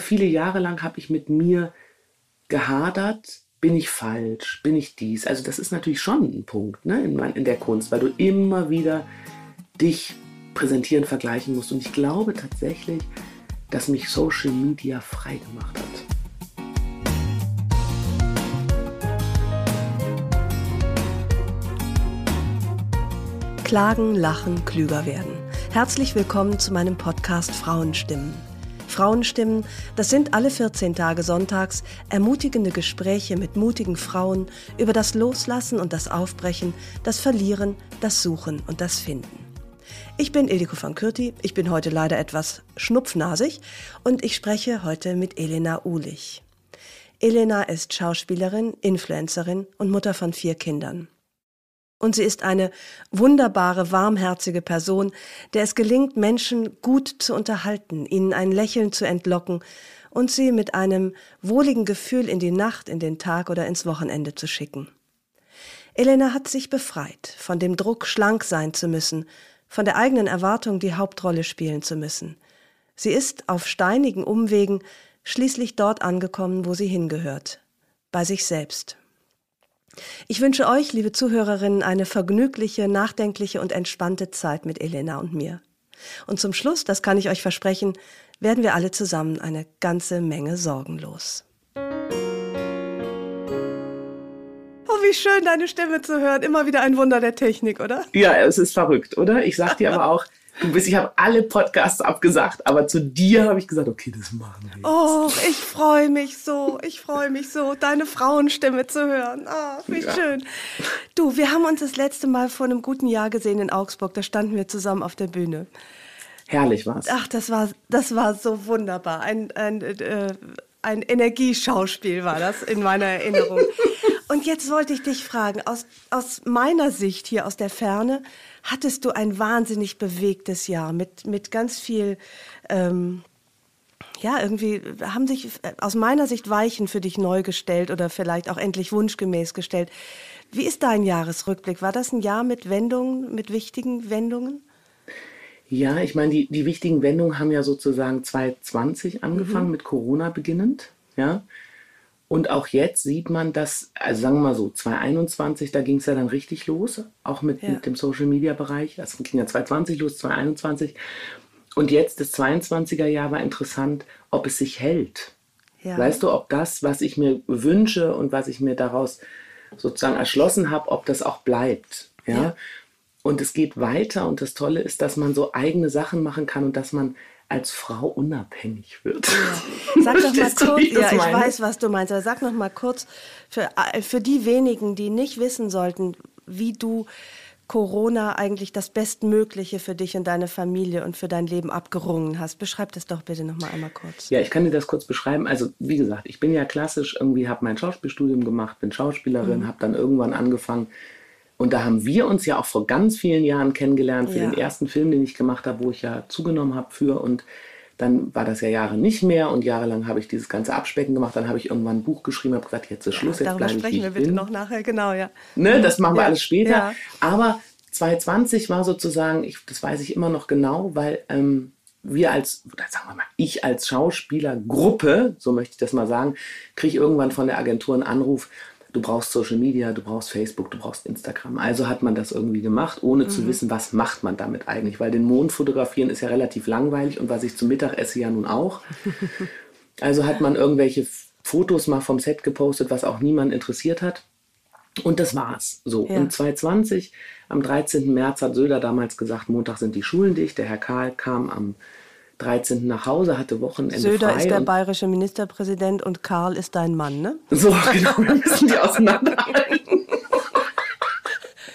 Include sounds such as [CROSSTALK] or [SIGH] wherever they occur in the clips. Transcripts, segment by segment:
Viele Jahre lang habe ich mit mir gehadert, bin ich falsch, bin ich dies. Also das ist natürlich schon ein Punkt ne, in, in der Kunst, weil du immer wieder dich präsentieren, vergleichen musst. Und ich glaube tatsächlich, dass mich Social Media frei gemacht hat. Klagen, lachen, klüger werden. Herzlich willkommen zu meinem Podcast Frauenstimmen. Frauenstimmen, das sind alle 14 Tage sonntags ermutigende Gespräche mit mutigen Frauen über das Loslassen und das Aufbrechen, das Verlieren, das Suchen und das Finden. Ich bin Ildiko van Kürti, ich bin heute leider etwas schnupfnasig und ich spreche heute mit Elena Uhlich. Elena ist Schauspielerin, Influencerin und Mutter von vier Kindern. Und sie ist eine wunderbare, warmherzige Person, der es gelingt, Menschen gut zu unterhalten, ihnen ein Lächeln zu entlocken und sie mit einem wohligen Gefühl in die Nacht, in den Tag oder ins Wochenende zu schicken. Elena hat sich befreit von dem Druck, schlank sein zu müssen, von der eigenen Erwartung, die Hauptrolle spielen zu müssen. Sie ist auf steinigen Umwegen schließlich dort angekommen, wo sie hingehört, bei sich selbst. Ich wünsche euch, liebe Zuhörerinnen, eine vergnügliche, nachdenkliche und entspannte Zeit mit Elena und mir. Und zum Schluss, das kann ich euch versprechen, werden wir alle zusammen eine ganze Menge sorgenlos. Oh, wie schön, deine Stimme zu hören. Immer wieder ein Wunder der Technik, oder? Ja, es ist verrückt, oder? Ich sag dir aber auch, Du bist, ich habe alle Podcasts abgesagt, aber zu dir habe ich gesagt, okay, das machen wir. Jetzt. Oh, ich freue mich so, ich freue mich so, deine Frauenstimme zu hören. Ah, oh, wie ja. schön. Du, wir haben uns das letzte Mal vor einem guten Jahr gesehen in Augsburg. Da standen wir zusammen auf der Bühne. Herrlich war's. Ach, das war, das war so wunderbar. Ein, ein, äh, ein Energieschauspiel war das in meiner Erinnerung. [LAUGHS] Und jetzt wollte ich dich fragen, aus, aus meiner Sicht hier aus der Ferne, hattest du ein wahnsinnig bewegtes Jahr mit, mit ganz viel, ähm, ja, irgendwie haben sich äh, aus meiner Sicht Weichen für dich neu gestellt oder vielleicht auch endlich wunschgemäß gestellt. Wie ist dein Jahresrückblick? War das ein Jahr mit Wendungen, mit wichtigen Wendungen? Ja, ich meine, die, die wichtigen Wendungen haben ja sozusagen 2020 angefangen, mhm. mit Corona beginnend. Ja, und auch jetzt sieht man, dass, also sagen wir mal so, 2021, da ging es ja dann richtig los, auch mit, ja. mit dem Social Media Bereich. Das ging ja 2020 los, 2021. Und jetzt das 22er Jahr war interessant, ob es sich hält. Ja. Weißt du, ob das, was ich mir wünsche und was ich mir daraus sozusagen erschlossen habe, ob das auch bleibt. Ja? ja. Und es geht weiter und das Tolle ist, dass man so eigene Sachen machen kann und dass man als Frau unabhängig wird. Ja. [LAUGHS] Sag doch mal kurz, ja, ich weiß, was du meinst, aber sag noch mal kurz für, äh, für die wenigen, die nicht wissen sollten, wie du Corona eigentlich das Bestmögliche für dich und deine Familie und für dein Leben abgerungen hast. Beschreib das doch bitte noch mal einmal kurz. Ja, ich kann dir das kurz beschreiben. Also wie gesagt, ich bin ja klassisch irgendwie, habe mein Schauspielstudium gemacht, bin Schauspielerin, mhm. habe dann irgendwann angefangen, und da haben wir uns ja auch vor ganz vielen Jahren kennengelernt für ja. den ersten Film, den ich gemacht habe, wo ich ja zugenommen habe für. Und dann war das ja Jahre nicht mehr und jahrelang habe ich dieses ganze Abspecken gemacht. Dann habe ich irgendwann ein Buch geschrieben, habe gesagt, jetzt ist Schluss, ja, jetzt bleibe ich sprechen wir bitte bin. noch nachher, genau, ja. Ne, das machen wir ja. alles später. Ja. Aber 2020 war sozusagen, ich, das weiß ich immer noch genau, weil ähm, wir als, oder sagen wir mal, ich als Schauspielergruppe, so möchte ich das mal sagen, kriege irgendwann von der Agentur einen Anruf, du brauchst Social Media, du brauchst Facebook, du brauchst Instagram. Also hat man das irgendwie gemacht, ohne mhm. zu wissen, was macht man damit eigentlich. Weil den Mond fotografieren ist ja relativ langweilig und was ich zum Mittag esse ja nun auch. [LAUGHS] Also hat man irgendwelche Fotos mal vom Set gepostet, was auch niemand interessiert hat. Und das war's. So. Ja. Und 2020, am 13. März hat Söder damals gesagt, Montag sind die Schulen dicht. Der Herr Karl kam am 13. nach Hause, hatte Wochenende Söder frei. ist der bayerische Ministerpräsident und Karl ist dein Mann, ne? So, [LAUGHS] genau, wir müssen die auseinanderhalten. [LAUGHS]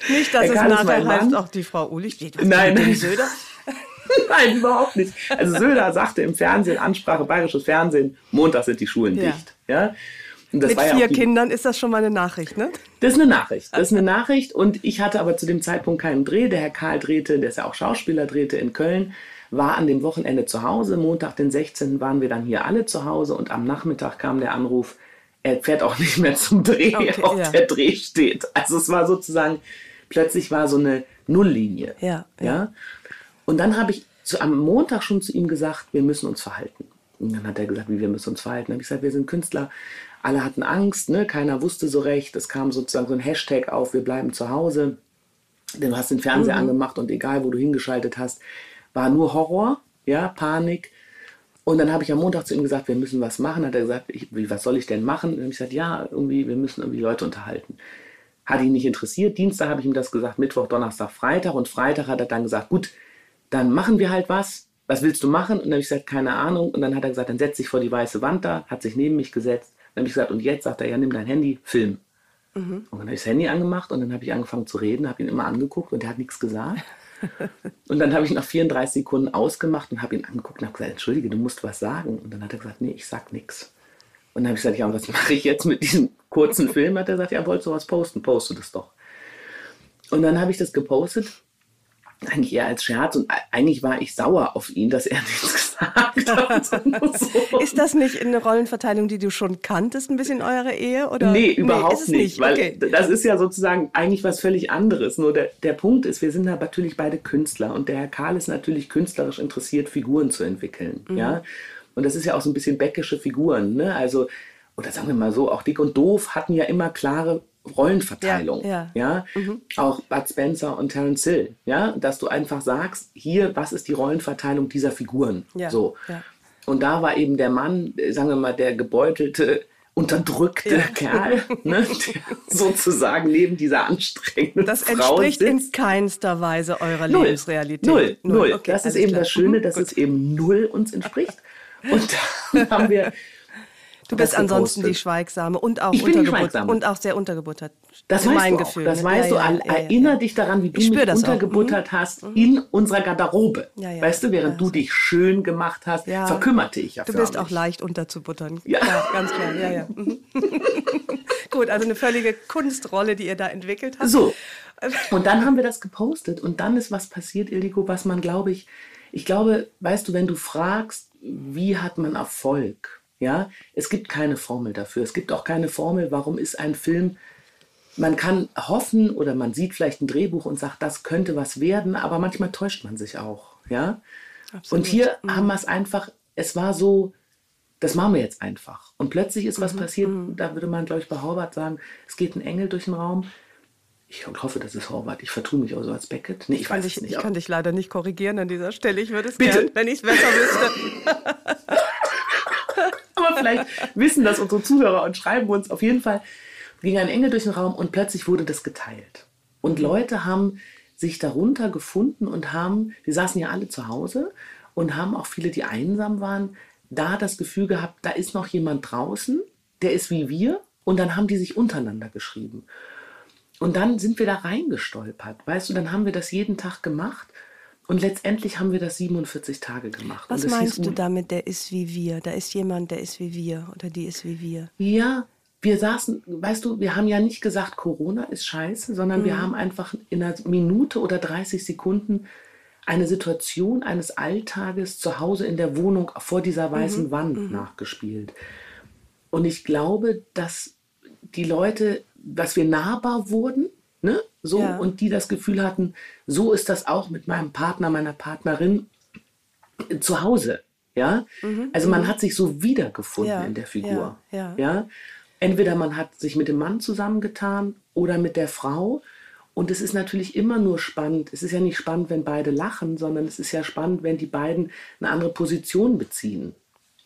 Nicht, dass Herr es nachher heißt, auch die Frau Ulich steht Nein, nein. Söder. [LAUGHS] Nein, überhaupt nicht. Also Söder sagte im Fernsehen, Ansprache bayerisches Fernsehen, Montag sind die Schulen Ja. dicht. Ja? Mit ja vier auch die, Kindern ist das schon mal eine Nachricht, ne? Das ist eine Nachricht. Das ist eine Nachricht. Und ich hatte aber zu dem Zeitpunkt keinen Dreh. Der Herr Karl drehte, der ist ja auch Schauspieler, drehte in Köln, war an dem Wochenende zu Hause. Montag, den 16. waren wir dann hier alle zu Hause und am Nachmittag kam der Anruf, er fährt auch [LAUGHS] nicht mehr zum Dreh, Okay, auch ja. der Dreh steht. Also es war sozusagen, plötzlich war so eine Nulllinie. Ja, ja. ja? Und dann habe ich zu, am Montag schon zu ihm gesagt, wir müssen uns verhalten. Und dann hat er gesagt, wie wir müssen uns verhalten. Dann habe ich gesagt, wir sind Künstler. Alle hatten Angst, ne? keiner wusste so recht. Es kam sozusagen so ein Hashtag auf, wir bleiben zu Hause. Du hast den Fernseher Mhm. angemacht und egal, wo du hingeschaltet hast, war nur Horror, ja, Panik. Und dann habe ich am Montag zu ihm gesagt, wir müssen was machen. Hat er gesagt, ich, wie, was soll ich denn machen? Und dann habe ich gesagt, ja, irgendwie, wir müssen irgendwie Leute unterhalten. Hat ihn nicht interessiert. Dienstag habe ich ihm das gesagt, Mittwoch, Donnerstag, Freitag. Und Freitag hat er dann gesagt, gut, dann machen wir halt was. Was willst du machen? Und dann habe ich gesagt, keine Ahnung. Und dann hat er gesagt, dann setz dich vor die weiße Wand da, hat sich neben mich gesetzt. Dann habe ich gesagt, und jetzt sagt er, ja, nimm dein Handy, film. Und dann habe ich das Handy angemacht und dann habe ich angefangen zu reden, habe ihn immer angeguckt und er hat nichts gesagt. Und dann habe ich nach 34 Sekunden ausgemacht und habe ihn angeguckt und habe gesagt, entschuldige, du musst was sagen. Und dann hat er gesagt, nee, ich sag nichts. Und dann habe ich gesagt, ja, was mache ich jetzt mit diesem kurzen Film? Hat er gesagt, ja, wolltest du was posten? Poste das doch. Und dann habe ich das gepostet, eigentlich eher als Scherz. Und eigentlich war ich sauer auf ihn, dass er [LAUGHS] nichts gesagt hat. [LAUGHS] so. Ist das nicht eine Rollenverteilung, die du schon kanntest, ein bisschen eure Ehe? Oder? Nee, überhaupt ist es nicht. Weil Okay. das ist ja sozusagen eigentlich was völlig anderes. Nur der, der Punkt ist, wir sind natürlich beide Künstler und der Herr Karl ist natürlich künstlerisch interessiert, Figuren zu entwickeln. Mhm. Ja? Und das ist ja auch so ein bisschen bäckische Figuren. Ne? Also, oder sagen wir mal so, auch Dick und Doof hatten ja immer klare Rollenverteilung. Ja, ja. Auch Bud Spencer und Terence Hill. Ja? Dass du einfach sagst, hier, was ist die Rollenverteilung dieser Figuren? Ja, So. ja. Und da war eben der Mann, äh, sagen wir mal, der gebeutelte, unterdrückte Ja. Kerl, ne, [LAUGHS] der sozusagen neben dieser anstrengenden Das Frau entspricht sitzt. in keinster Weise eurer Null. Lebensrealität. Null, null. Okay, das ist eben klar. das Schöne, Mhm, dass gut. es eben null uns entspricht. [LAUGHS] Und dann haben wir. Du bist ansonsten die Schweigsame und auch Ich bin die untergebuttert Schweigsame. und auch sehr untergebuttert. Das Also mein. Gefühl. Das weißt Ja, du. ja, ja, ja, Erinner ja. dich daran, wie du Ich mich das auch. Mhm. untergebuttert hast in unserer Garderobe. Weißt du, während du dich schön gemacht hast, Ja. verkümmerte ich ja Du bist auch leicht unterzubuttern. Ja. ganz klar. Ja, ja. Mhm. [LAUGHS] Gut, also eine völlige Kunstrolle, die ihr da entwickelt habt. So. [LAUGHS] Und dann haben wir das gepostet und dann ist was passiert, Ildiko, was man, glaube ich, ich glaube, weißt du, wenn du fragst, wie hat man Erfolg, ja, es gibt keine Formel dafür. Es gibt auch keine Formel, warum ist ein Film, man kann hoffen oder man sieht vielleicht ein Drehbuch und sagt, das könnte was werden, aber manchmal täuscht man sich auch, ja. Und hier haben wir es einfach, es war so, das machen wir jetzt einfach. Und plötzlich ist was passiert, da würde man, glaube ich, bei Horvath sagen, es geht ein Engel durch den Raum. Ich hoffe, das ist Horvath. Ich vertue mich auch so als Beckett. Nee, ich, Kann weiß dich, nicht. ich kann dich leider nicht korrigieren an dieser Stelle. Ich würde es gerne, wenn ich es besser wüsste. [LAUGHS] vielleicht wissen das unsere Zuhörer und schreiben uns. Auf jeden Fall ging ein Engel durch den Raum und plötzlich wurde das geteilt. Und Leute haben sich darunter gefunden und haben, wir saßen ja alle zu Hause und haben auch viele, die einsam waren, da das Gefühl gehabt, da ist noch jemand draußen, der ist wie wir. Und dann haben die sich untereinander geschrieben. Und dann sind wir da reingestolpert. Weißt du, dann haben wir das jeden Tag gemacht. Und letztendlich haben wir das 47 Tage gemacht. Was meinst hieß du damit, der ist wie wir? Da ist jemand, der ist wie wir oder die ist wie wir. Ja, wir saßen, weißt du, wir haben ja nicht gesagt, Corona ist scheiße, sondern Mhm. wir haben einfach in einer Minute oder 30 Sekunden eine Situation eines Alltages zu Hause in der Wohnung vor dieser weißen Mhm. Wand nachgespielt. Und ich glaube, dass die Leute, dass wir nahbar wurden, ne? So, Ja. und die das Gefühl hatten, so ist das auch mit meinem Partner, meiner Partnerin zu Hause. Ja, also man hat sich so wiedergefunden Mhm. Ja, in der Figur. ja, ja. ja, entweder man hat sich mit dem Mann zusammengetan oder mit der Frau. Und es ist natürlich immer nur spannend. Es ist ja nicht spannend, wenn beide lachen, sondern es ist ja spannend, wenn die beiden eine andere Position beziehen.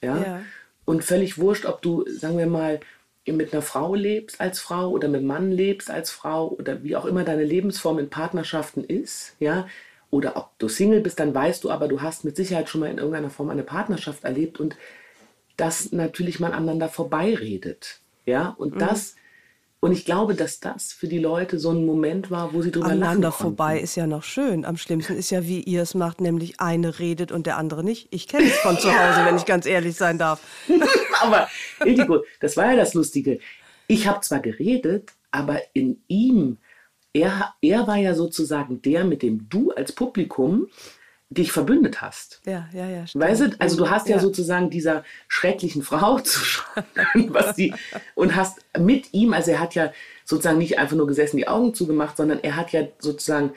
Ja. Ja. Und völlig wurscht, ob du, sagen wir mal, mit einer Frau lebst als Frau oder mit einem Mann lebst als Frau oder wie auch immer deine Lebensform in Partnerschaften ist, ja, oder ob du Single bist, dann weißt du, aber du hast mit Sicherheit schon mal in irgendeiner Form eine Partnerschaft erlebt und dass natürlich man aneinander vorbeiredet, ja, und das Und ich glaube, dass das für die Leute so ein Moment war, wo sie drüber Aneinander lachen vorbei ist ja noch schön. Am schlimmsten ist ja, wie ihr es macht, nämlich eine redet und der andere nicht. Ich kenne es von zu Hause, wenn ich ganz ehrlich sein darf. [LAUGHS] aber Indigo, das war ja das Lustige. Ich habe zwar geredet, aber in ihm, er, er war ja sozusagen der, mit dem du als Publikum dich verbündet hast. Ja, ja, ja. Stimmt. Weißt du, also du hast ja, ja sozusagen dieser schrecklichen Frau [LAUGHS] zu schreiben, was die, und hast mit ihm, also er hat ja sozusagen nicht einfach nur gesessen, die Augen zugemacht, sondern er hat ja sozusagen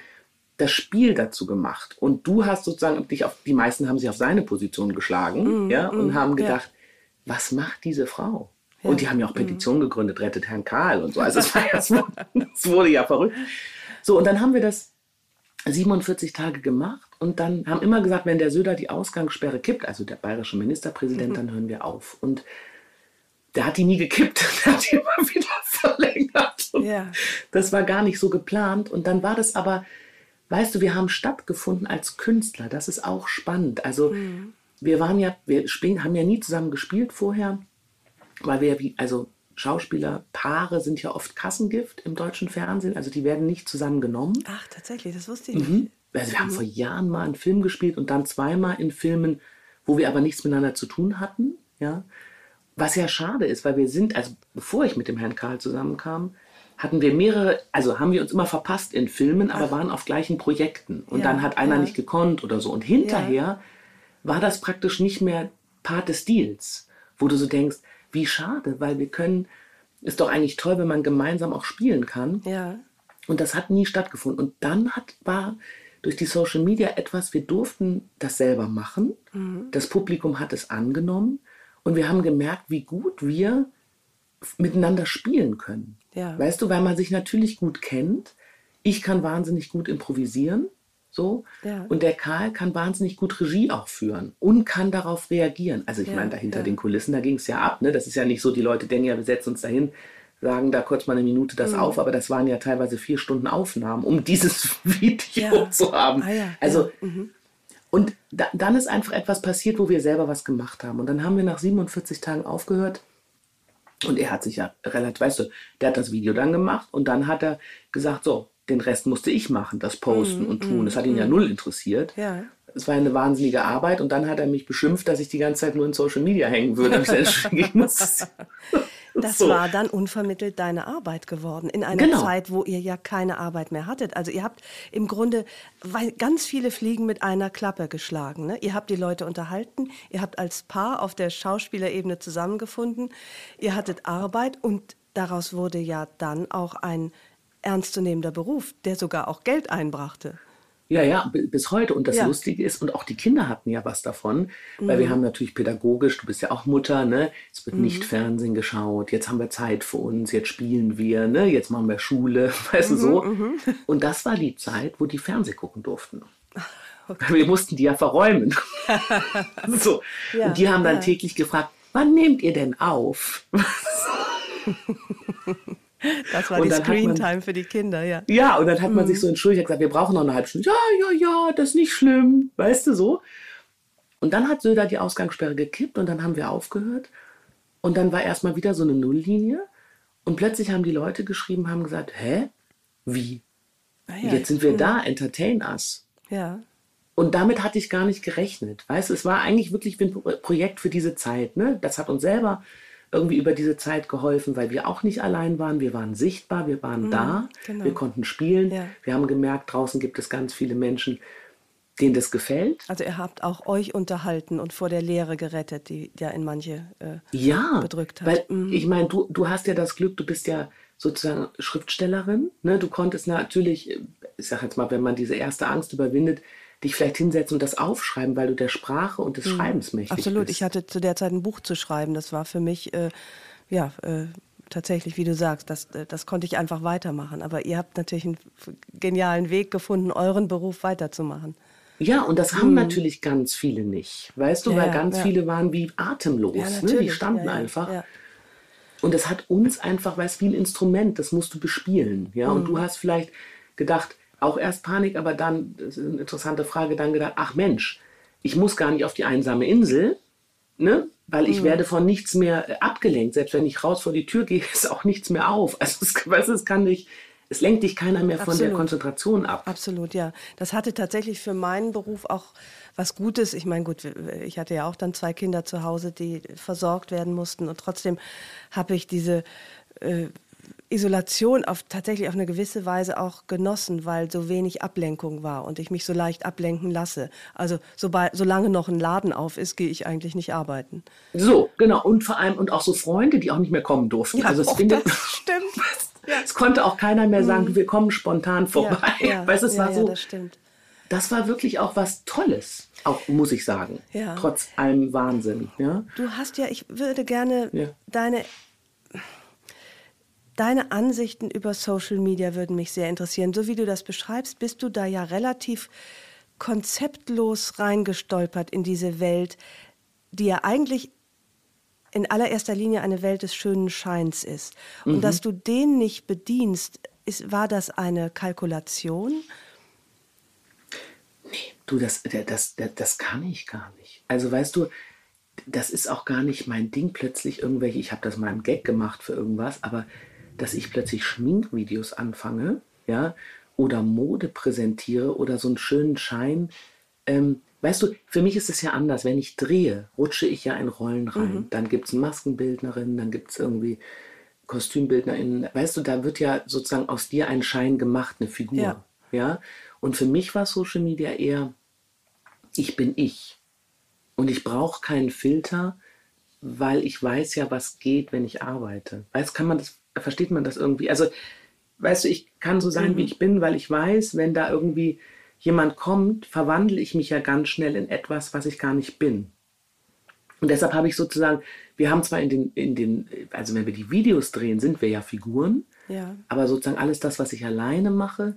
das Spiel dazu gemacht. Und du hast sozusagen dich auf, die meisten haben sich auf seine Position geschlagen, mm, ja, und mm, haben gedacht, ja. was macht diese Frau? Ja. Und die haben ja auch mhm. Petitionen mm. gegründet, rettet Herrn Karl und so. Also es, war [LAUGHS] ja, es wurde ja verrückt. So, und dann haben wir das 47 Tage gemacht und dann haben immer gesagt, wenn der Söder die Ausgangssperre kippt, also der bayerische Ministerpräsident, mhm. dann hören wir auf. Und der hat die nie gekippt, [LAUGHS] der hat die immer wieder verlängert. Ja. Das war gar nicht so geplant. Und dann war das aber, weißt du, wir haben stattgefunden als Künstler. Das ist auch spannend. Also mhm. wir waren ja, wir spielen, haben ja nie zusammen gespielt vorher, weil wir wie, also Schauspielerpaare sind ja oft Kassengift im deutschen Fernsehen, also die werden nicht zusammengenommen. Ach, tatsächlich, das wusste ich mhm. nicht. Also wir haben vor Jahren mal einen Film gespielt und dann zweimal in Filmen, wo wir aber nichts miteinander zu tun hatten. Ja? Was ja schade ist, weil wir sind, also bevor ich mit dem Herrn Karl zusammenkam, hatten wir mehrere, also haben wir uns immer verpasst in Filmen, aber Ach. waren auf gleichen Projekten. Und ja, dann hat einer ja. nicht gekonnt oder so. Und hinterher ja. war das praktisch nicht mehr Part des Deals, wo du so denkst, wie schade, weil wir können, ist doch eigentlich toll, wenn man gemeinsam auch spielen kann. Ja. Und das hat nie stattgefunden. Und dann hat, war durch die Social Media etwas, wir durften das selber machen. Mhm. Das Publikum hat es angenommen und wir haben gemerkt, wie gut wir miteinander spielen können. Ja. Weißt du, weil man sich natürlich gut kennt. Ich kann wahnsinnig gut improvisieren. So. Ja. Und der Karl kann wahnsinnig gut Regie auch führen und kann darauf reagieren. Also ich ja, meine, dahinter ja. den Kulissen, da ging es ja ab. Ne? Das ist ja nicht so, die Leute denken ja, wir setzen uns dahin, sagen da kurz mal eine Minute das mhm. auf, aber das waren ja teilweise vier Stunden Aufnahmen, um [LAUGHS] dieses Video ja. zu haben. Ah, ja. Also, mhm. und da, dann ist einfach etwas passiert, wo wir selber was gemacht haben. Und dann haben wir nach 47 Tagen aufgehört. Und er hat sich ja relativ, weißt du, der hat das Video dann gemacht und dann hat er gesagt, so, den Rest musste ich machen, das Posten mhm. und Tun. Das hat ihn ja mhm. null interessiert. Ja. Es war eine wahnsinnige Arbeit und dann hat er mich beschimpft, dass ich die ganze Zeit nur in Social Media hängen würde. [LAUGHS] [LAUGHS] [LAUGHS] Das so. war dann unvermittelt deine Arbeit geworden, in einer genau. Zeit, wo ihr ja keine Arbeit mehr hattet. Also ihr habt im Grunde weil ganz viele Fliegen mit einer Klappe geschlagen. Ne? Ihr habt die Leute unterhalten, ihr habt als Paar auf der Schauspielerebene zusammengefunden, ihr hattet Arbeit und daraus wurde ja dann auch ein ernstzunehmender Beruf, der sogar auch Geld einbrachte. Ja, ja, bis heute. Und das ja. Lustige ist, und auch die Kinder hatten ja was davon, mhm. weil wir mhm. haben natürlich pädagogisch, du bist ja auch Mutter, ne? Es wird mhm. nicht Fernsehen geschaut, jetzt haben wir Zeit für uns, jetzt spielen wir, ne? Jetzt machen wir Schule, [LAUGHS] weißt mhm, du so. Mhm. Und das war die Zeit, wo die Fernseh gucken durften. [LAUGHS] Okay. Wir mussten die ja verräumen. [LAUGHS] so. Ja, und die haben dann ja. täglich gefragt, wann nehmt ihr denn auf? Das war und die Screentime für die Kinder, ja. Ja, und dann hat man mhm. sich so entschuldigt, gesagt, wir brauchen noch eine halbe Stunde. Ja, ja, ja, das ist nicht schlimm, weißt du so. Und dann hat Söder die Ausgangssperre gekippt und dann haben wir aufgehört. Und dann war erstmal wieder so eine Nulllinie. Und plötzlich haben die Leute geschrieben, haben gesagt, hä? Wie? Ah, ja, Jetzt sind wir da, entertain us. Ja. Und damit hatte ich gar nicht gerechnet. Weißt du, es war eigentlich wirklich ein Projekt für diese Zeit. Ne? Das hat uns selber irgendwie über diese Zeit geholfen, weil wir auch nicht allein waren. Wir waren sichtbar, wir waren mhm, da, genau. wir konnten spielen. Ja. Wir haben gemerkt, draußen gibt es ganz viele Menschen, denen das gefällt. Also ihr habt auch euch unterhalten und vor der Lehre gerettet, die ja in manche äh, ja, bedrückt hat. Weil mhm. ich meine, du, du hast ja das Glück, du bist ja sozusagen Schriftstellerin. Ne? Du konntest natürlich, ich sag jetzt mal, wenn man diese erste Angst überwindet, dich vielleicht hinsetzen und das aufschreiben, weil du der Sprache und des mhm. Schreibens mächtig Absolut. bist. Ich hatte zu der Zeit ein Buch zu schreiben. Das war für mich, äh, ja, äh, tatsächlich, wie du sagst, das, äh, das konnte ich einfach weitermachen. Aber ihr habt natürlich einen genialen Weg gefunden, euren Beruf weiterzumachen. Ja, und das haben hm. natürlich ganz viele nicht. Weißt du, ja, weil ganz ja. viele waren wie atemlos. Ja, ne? Die standen einfach. Und das hat uns einfach, weil es wie ein Instrument, das musst du bespielen. Ja, hm. und du hast vielleicht gedacht, auch erst Panik, aber dann, das ist eine interessante Frage, dann gedacht, ach Mensch, ich muss gar nicht auf die einsame Insel, ne? weil ich mhm. werde von nichts mehr äh, abgelenkt. Selbst wenn ich raus vor die Tür gehe, [LAUGHS] ist auch nichts mehr auf. Also es, [LAUGHS] weißt, es kann nicht, es lenkt dich keiner mehr Absolut. von der Konzentration ab. Absolut, ja. Das hatte tatsächlich für meinen Beruf auch was Gutes. Ich meine, gut, ich hatte ja auch dann zwei Kinder zu Hause, die versorgt werden mussten. Und trotzdem habe ich diese äh, Isolation auf, tatsächlich auf eine gewisse Weise auch genossen, weil so wenig Ablenkung war und ich mich so leicht ablenken lasse. Also sobald, solange noch ein Laden auf ist, gehe ich eigentlich nicht arbeiten. So, genau. Und vor allem, und auch so Freunde, die auch nicht mehr kommen durften. Ja, also es findet, das stimmt. [LAUGHS] Es konnte auch keiner mehr sagen, mhm. wir kommen spontan vorbei. Ja, ja, [LAUGHS] weißt, es ja, war so, das stimmt. Das war wirklich auch was Tolles, auch muss ich sagen. Ja. Trotz allem Wahnsinn. Ja? Du hast ja, ich würde gerne deine Deine Ansichten über Social Media würden mich sehr interessieren. So wie du das beschreibst, bist du da ja relativ konzeptlos reingestolpert in diese Welt, die ja eigentlich in allererster Linie eine Welt des schönen Scheins ist. Und mhm. dass du den nicht bedienst, ist, war das eine Kalkulation? Nee, du, das, das, das, das kann ich gar nicht. Also weißt du, das ist auch gar nicht mein Ding plötzlich irgendwelche, ich habe das mal im Gag gemacht für irgendwas, aber dass ich plötzlich Schminkvideos anfange, ja, oder Mode präsentiere oder so einen schönen Schein. Ähm, weißt du, für mich ist es ja anders. Wenn ich drehe, rutsche ich ja in Rollen rein. Mhm. Dann gibt es Maskenbildnerin, dann gibt es irgendwie KostümbildnerInnen. Weißt du, da wird ja sozusagen aus dir ein Schein gemacht, eine Figur. Ja. ja? Und für mich war Social Media eher, ich bin ich. Und ich brauche keinen Filter, weil ich weiß ja, was geht, wenn ich arbeite. Weißt, kann man das versteht man das irgendwie. Also, weißt du, ich kann so sein, mhm. wie ich bin, weil ich weiß, wenn da irgendwie jemand kommt, verwandle ich mich ja ganz schnell in etwas, was ich gar nicht bin. Und deshalb habe ich sozusagen, wir haben zwar in den, in den, also wenn wir die Videos drehen, sind wir ja Figuren, ja. aber sozusagen alles das, was ich alleine mache,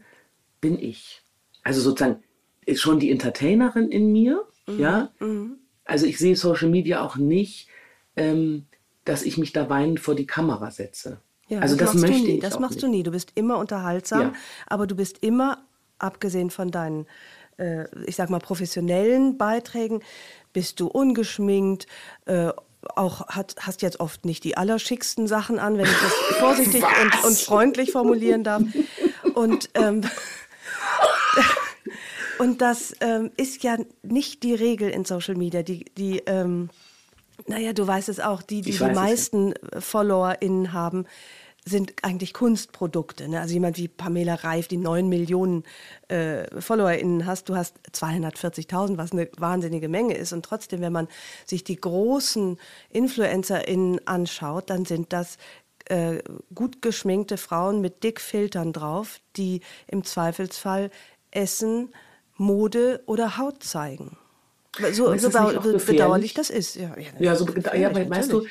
bin ich. Also sozusagen ist schon die Entertainerin in mir, mhm. ja. Mhm. Also ich sehe Social Media auch nicht, ähm, dass ich mich da weinend vor die Kamera setze. Ja, also das, das möchte ich. Das machst nicht. du nie. Du bist immer unterhaltsam, ja. aber du bist immer, abgesehen von deinen, äh, ich sag mal, professionellen Beiträgen, bist du ungeschminkt, äh, auch hat, hast jetzt oft nicht die allerschicksten Sachen an, wenn ich das [LAUGHS] vorsichtig und, und, freundlich formulieren darf. Und, ähm, [LAUGHS] und das ähm, ist ja nicht die Regel in Social Media. Die, die ähm, naja, du weißt es auch, die, die die meisten FollowerInnen haben, sind eigentlich Kunstprodukte. Ne? Also jemand wie Pamela Reif, die neun Millionen äh, FollowerInnen hast, du hast 240.000, was eine wahnsinnige Menge ist. Und trotzdem, wenn man sich die großen InfluencerInnen anschaut, dann sind das äh, gut geschminkte Frauen mit dick Filtern drauf, die im Zweifelsfall Essen, Mode oder Haut zeigen. So, so bedauerlich das ist. Ja, ja, ja so ja, weil, weißt du,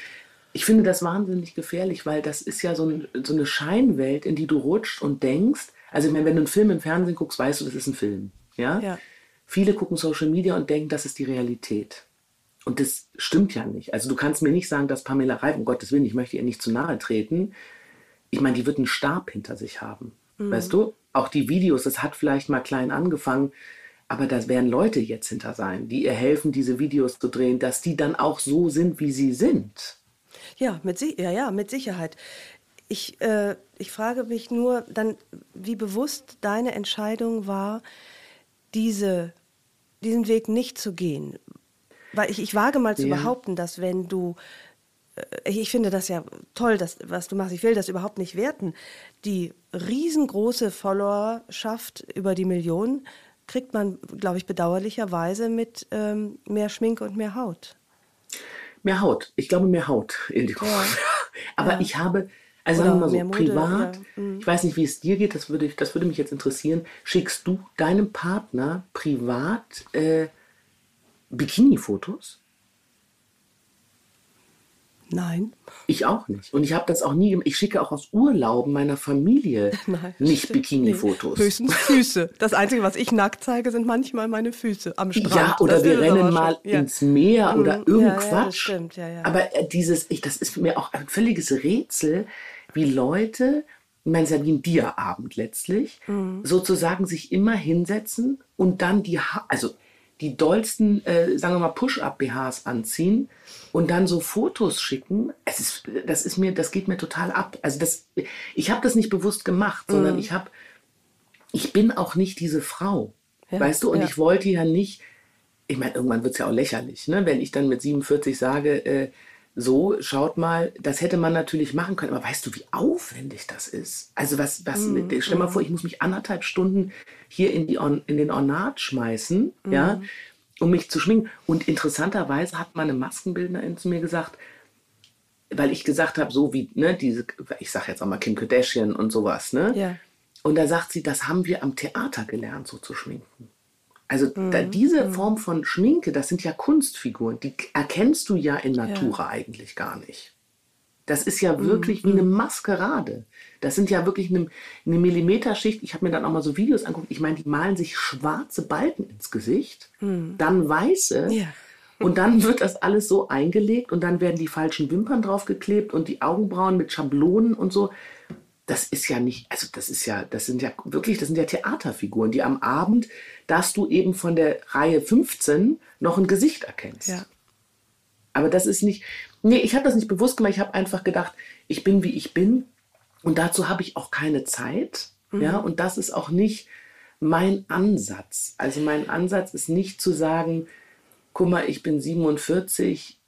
ich finde das wahnsinnig gefährlich, weil das ist ja so, ein, so eine Scheinwelt, in die du rutschst und denkst. Also, ich meine, wenn du einen Film im Fernsehen guckst, weißt du, das ist ein Film. Ja? ja. Viele gucken Social Media und denken, das ist die Realität. Und das stimmt ja nicht. Also, du kannst mir nicht sagen, dass Pamela Reif, um Gottes Willen, ich möchte ihr nicht zu nahe treten. Ich meine, die wird einen Stab hinter sich haben. Mhm. Weißt du? Auch die Videos, das hat vielleicht mal klein angefangen, aber da werden Leute jetzt hinter sein, die ihr helfen, diese Videos zu drehen, dass die dann auch so sind, wie sie sind. Ja, mit, ja, ja, mit Sicherheit. Ich, äh, ich frage mich nur dann, wie bewusst deine Entscheidung war, diese, diesen Weg nicht zu gehen. Weil ich, ich wage mal zu ja. behaupten, dass wenn du, äh, ich finde das ja toll, dass, was du machst, ich will das überhaupt nicht werten, die riesengroße Followerschaft über die Millionen kriegt man, glaube ich, bedauerlicherweise mit ähm, mehr Schminke und mehr Haut. Mehr Haut. Ich glaube, mehr Haut, Indiko. Ja. [LAUGHS] Aber ja. ich habe, also sagen wir mal so, Mode, privat, oder, mhm. ich weiß nicht, wie es dir geht, das würde, das würde mich jetzt interessieren. Schickst du deinem Partner privat äh, Bikini-Fotos? Nein. Ich auch nicht. Und ich habe das auch nie Ich schicke auch aus Urlauben meiner Familie [LAUGHS] Nein, nicht Bikini-Fotos. Nee. Höchstens Füße. Das Einzige, was ich nackt zeige, sind manchmal meine Füße am Strand. Ja, oder das wir rennen mal ja. ins Meer mhm. oder irgend ja. Ja, ja, ja. Aber äh, dieses, ich, das ist mir auch ein völliges Rätsel, wie Leute, ich meine, es ist ja wie ein Bierabend letztlich, mhm. sozusagen sich immer hinsetzen und dann die, ha also die dollsten, äh, sagen wir mal, Push-Up-BHs anziehen und dann so Fotos schicken. Es ist, das ist mir, das geht mir total ab. Also das, ich habe das nicht bewusst gemacht, sondern mhm. ich habe, ich bin auch nicht diese Frau, ja, weißt du? Und ja. ich wollte ja nicht, ich meine, irgendwann wird es ja auch lächerlich, ne? wenn ich dann mit 47 sage, äh, so, schaut mal, das hätte man natürlich machen können, aber weißt du, wie aufwendig das ist? Also was, was, mm, stell mal mm. vor, ich muss mich anderthalb Stunden hier in, die in den Ornat schmeißen, mm. ja, um mich zu schminken. Und interessanterweise hat meine Maskenbildnerin zu mir gesagt, weil ich gesagt habe, so wie, ne, diese, ich sage jetzt auch mal Kim Kardashian und sowas, ne? Ja. Und da sagt sie, das haben wir am Theater gelernt, so zu schminken. Also mhm. da, diese mhm. Form von Schminke, das sind ja Kunstfiguren, die erkennst du ja in Natura ja. eigentlich gar nicht. Das ist ja wirklich mhm. wie eine mhm. Maskerade. Das sind ja wirklich eine, eine Millimeterschicht. Ich habe mir dann auch mal so Videos angeguckt. Ich meine, die malen sich schwarze Balken ins Gesicht, mhm. dann weiße. Ja. [LAUGHS] Und dann wird das alles so eingelegt und dann werden die falschen Wimpern draufgeklebt und die Augenbrauen mit Schablonen und so das ist ja nicht, also das ist ja, das sind ja wirklich, das sind ja Theaterfiguren, die am Abend, dass du eben von der Reihe 15 noch ein Gesicht erkennst. Ja. Aber das ist nicht, nee, ich habe das nicht bewusst gemacht, ich habe einfach gedacht, ich bin wie ich bin und dazu habe ich auch keine Zeit. Mhm. Ja, und das ist auch nicht mein Ansatz. Also mein Ansatz ist nicht zu sagen, guck mal, ich bin 47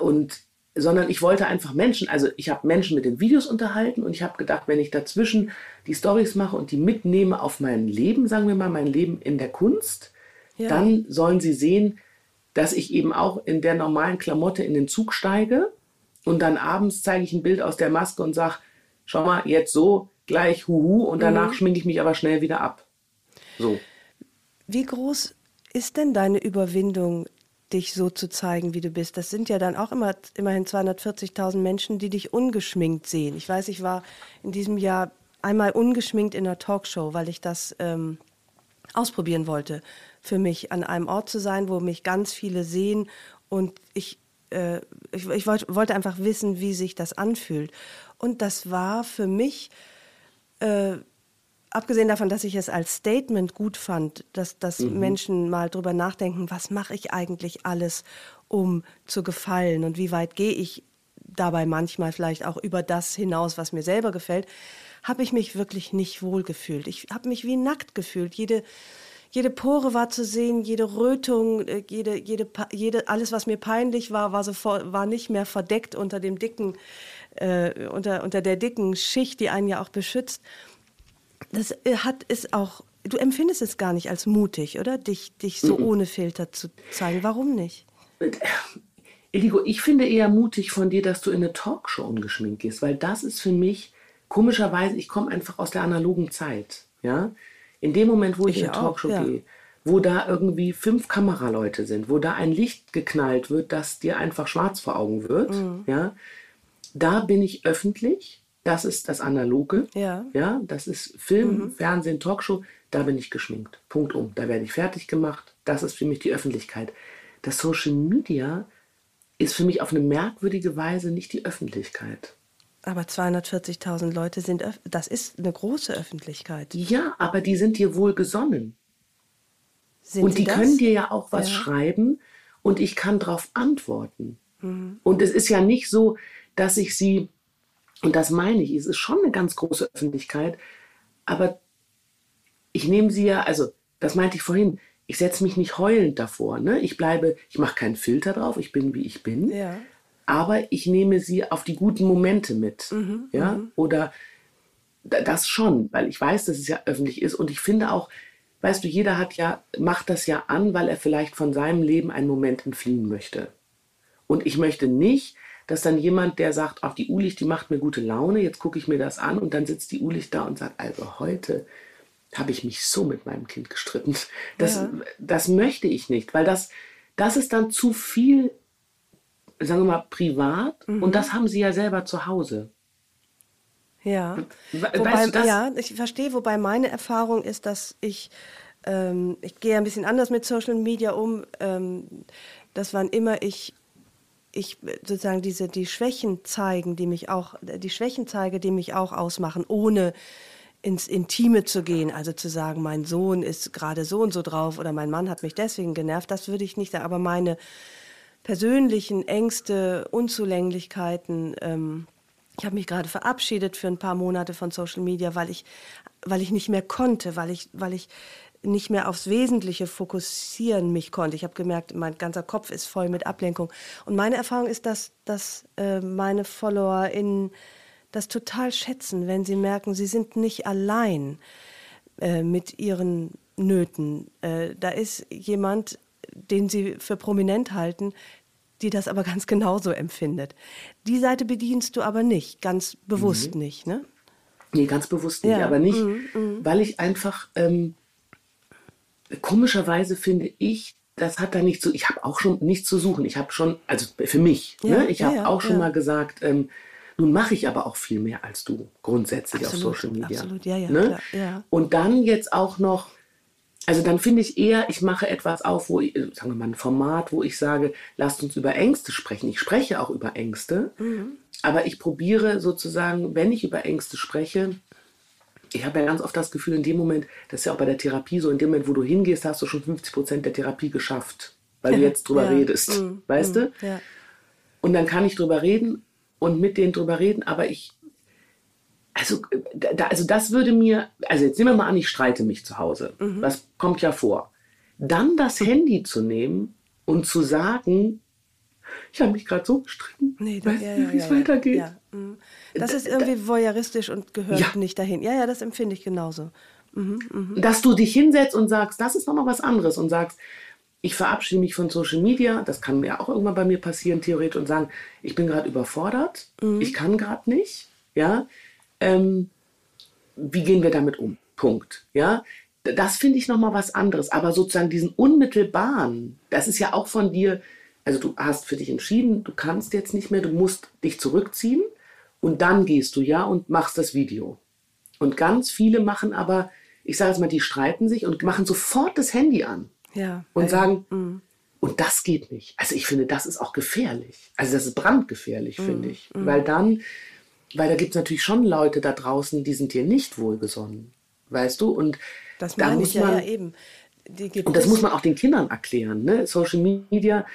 und sondern ich wollte einfach Menschen, also ich habe Menschen mit den Videos unterhalten und ich habe gedacht, wenn ich dazwischen die Stories mache und die mitnehme auf mein Leben, sagen wir mal, mein Leben in der Kunst, ja. dann sollen sie sehen, dass ich eben auch in der normalen Klamotte in den Zug steige und dann abends zeige ich ein Bild aus der Maske und sage, schau mal, jetzt so, gleich huhu und danach mhm. schminke ich mich aber schnell wieder ab. So. Wie groß ist denn deine Überwindung, dich so zu zeigen, wie du bist. Das sind ja dann auch immer immerhin 240.000 Menschen, die dich ungeschminkt sehen. Ich weiß, ich war in diesem Jahr einmal ungeschminkt in einer Talkshow, weil ich das ähm, ausprobieren wollte, für mich an einem Ort zu sein, wo mich ganz viele sehen und ich äh, ich, ich wollte, wollte einfach wissen, wie sich das anfühlt. Und das war für mich äh, abgesehen davon, dass ich es als Statement gut fand, dass, dass mhm. Menschen mal drüber nachdenken, was mache ich eigentlich alles, um zu gefallen und wie weit gehe ich dabei manchmal vielleicht auch über das hinaus, was mir selber gefällt, habe ich mich wirklich nicht wohl gefühlt. Ich habe mich wie nackt gefühlt. Jede, jede Pore war zu sehen, jede Rötung, äh, jede, jede, jede, alles, was mir peinlich war, war, so, war nicht mehr verdeckt unter dem dicken, äh, unter, unter der dicken Schicht, die einen ja auch beschützt das äh, hat ist auch, du empfindest es gar nicht als mutig, oder? Dich, dich so mhm. ohne Filter zu zeigen. Warum nicht? Eligo, ich finde eher mutig von dir, dass du in eine Talkshow ungeschminkt gehst, weil das ist für mich, komischerweise, ich komme einfach aus der analogen Zeit. Ja? In dem Moment, wo ich, ich in eine Talkshow ja. gehe, wo da irgendwie fünf Kameraleute sind, wo da ein Licht geknallt wird, das dir einfach schwarz vor Augen wird, mhm. ja, da bin ich öffentlich das ist das Analoge. Ja. ja das ist Film, mhm. Fernsehen, Talkshow. Da bin ich geschminkt. Punkt um. Da werde ich fertig gemacht. Das ist für mich die Öffentlichkeit. Das Social Media ist für mich auf eine merkwürdige Weise nicht die Öffentlichkeit. Aber 240.000 Leute sind, das ist eine große Öffentlichkeit. Ja, aber die sind dir wohl gesonnen. Sind und die das? können dir ja auch was ja. schreiben und ich kann darauf antworten. Mhm. Und es ist ja nicht so, dass ich sie und das meine ich, es ist schon eine ganz große Öffentlichkeit, aber ich nehme sie ja, also das meinte ich vorhin, ich setze mich nicht heulend davor. Ne? Ich bleibe, ich mache keinen Filter drauf, ich bin wie ich bin. Ja. Aber ich nehme sie auf die guten Momente mit. Mhm, ja? Mhm. Oder das schon, weil ich weiß, dass es ja öffentlich ist. Und ich finde auch, weißt du, jeder hat ja, macht das ja an, weil er vielleicht von seinem Leben einen Moment entfliehen möchte. Und ich möchte nicht, dass dann jemand, der sagt, auf die Ulicht, die macht mir gute Laune, jetzt gucke ich mir das an und dann sitzt die Ulicht da und sagt, also heute habe ich mich so mit meinem Kind gestritten. Das, ja. das möchte ich nicht, weil das, das ist dann zu viel, sagen wir mal, privat mhm. und das haben sie ja selber zu Hause. Ja, wobei, du ja, ich verstehe, wobei meine Erfahrung ist, dass ich, ähm, ich gehe ein bisschen anders mit Social Media um, ähm, dass wann immer ich ich sozusagen diese die Schwächen zeigen, die mich auch die Schwächen zeige, die mich auch ausmachen, ohne ins Intime zu gehen, also zu sagen, mein Sohn ist gerade so und so drauf oder mein Mann hat mich deswegen genervt, das würde ich nicht. Aber meine persönlichen Ängste, Unzulänglichkeiten, ähm, ich habe mich gerade verabschiedet für ein paar Monate von Social Media, weil ich, weil ich nicht mehr konnte, weil ich, weil ich nicht mehr aufs Wesentliche fokussieren mich konnte. Ich habe gemerkt, mein ganzer Kopf ist voll mit Ablenkung. Und meine Erfahrung ist, dass, dass äh, meine Follower in das total schätzen, wenn sie merken, sie sind nicht allein äh, mit ihren Nöten. Äh, da ist jemand, den sie für prominent halten, die das aber [LAUGHS] ganz genauso empfindet. Die Seite bedienst du aber nicht, ganz bewusst mhm. nicht, ne? Nee, ganz bewusst nicht, ja. aber nicht, mhm, mhm. weil ich einfach ähm, komischerweise finde ich, das hat da nicht so, ich habe auch schon nichts zu suchen. Ich habe schon, also für mich, ja, ne, ich habe ja, auch schon mal gesagt, ähm, nun mache ich aber auch viel mehr als du grundsätzlich absolut, auf Social Media. Absolut, ja, ja, ne? klar, ja. Und dann jetzt auch noch, also dann finde ich eher, ich mache etwas auf, wo ich, sagen wir mal, ein Format, wo ich sage, lasst uns über Ängste sprechen. Ich spreche auch über Ängste, mhm. aber ich probiere sozusagen, wenn ich über Ängste spreche, ich habe ja ganz oft das Gefühl, in dem Moment, das ist ja auch bei der Therapie so, in dem Moment, wo du hingehst, hast du schon 50 Prozent der Therapie geschafft, weil du [LAUGHS] jetzt drüber ja. redest, mhm. weißt mhm. du? Ja. Und dann kann ich drüber reden und mit denen drüber reden, aber ich, also, da, also das würde mir, also jetzt nehmen wir mal an, ich streite mich zu Hause, mhm. das kommt ja vor. Dann das Handy zu nehmen und zu sagen, ich habe mich gerade so gestritten, nee, weiß ja, nicht, wie es ja, weitergeht. Ja. Mhm. Das ist irgendwie voyeuristisch und gehört nicht dahin. Ja, ja, das empfinde ich genauso. Mhm, mh. Dass du dich hinsetzt und sagst, das ist nochmal was anderes und sagst, ich verabschiede mich von Social Media, das kann mir auch irgendwann bei mir passieren, theoretisch, und sagen, ich bin gerade überfordert, mhm. ich kann gerade nicht, ja, ähm, wie gehen wir damit um? Punkt, ja. Das finde ich nochmal was anderes, aber sozusagen diesen unmittelbaren, das ist ja auch von dir, also du hast für dich entschieden, du kannst jetzt nicht mehr, du musst dich zurückziehen und dann gehst du ja und machst das Video. Und ganz viele machen aber, ich sage jetzt mal, die streiten sich und machen sofort das Handy an ja, und ey. sagen, mm. und das geht nicht. Also ich finde, das ist auch gefährlich. Also das ist brandgefährlich, mm, finde ich. Mm. Weil dann, weil da gibt es natürlich schon Leute da draußen, die sind dir nicht wohlgesonnen. Weißt du? Und das da muss man, ja, ja eben. und das muss man auch den Kindern erklären. Ne? Social Media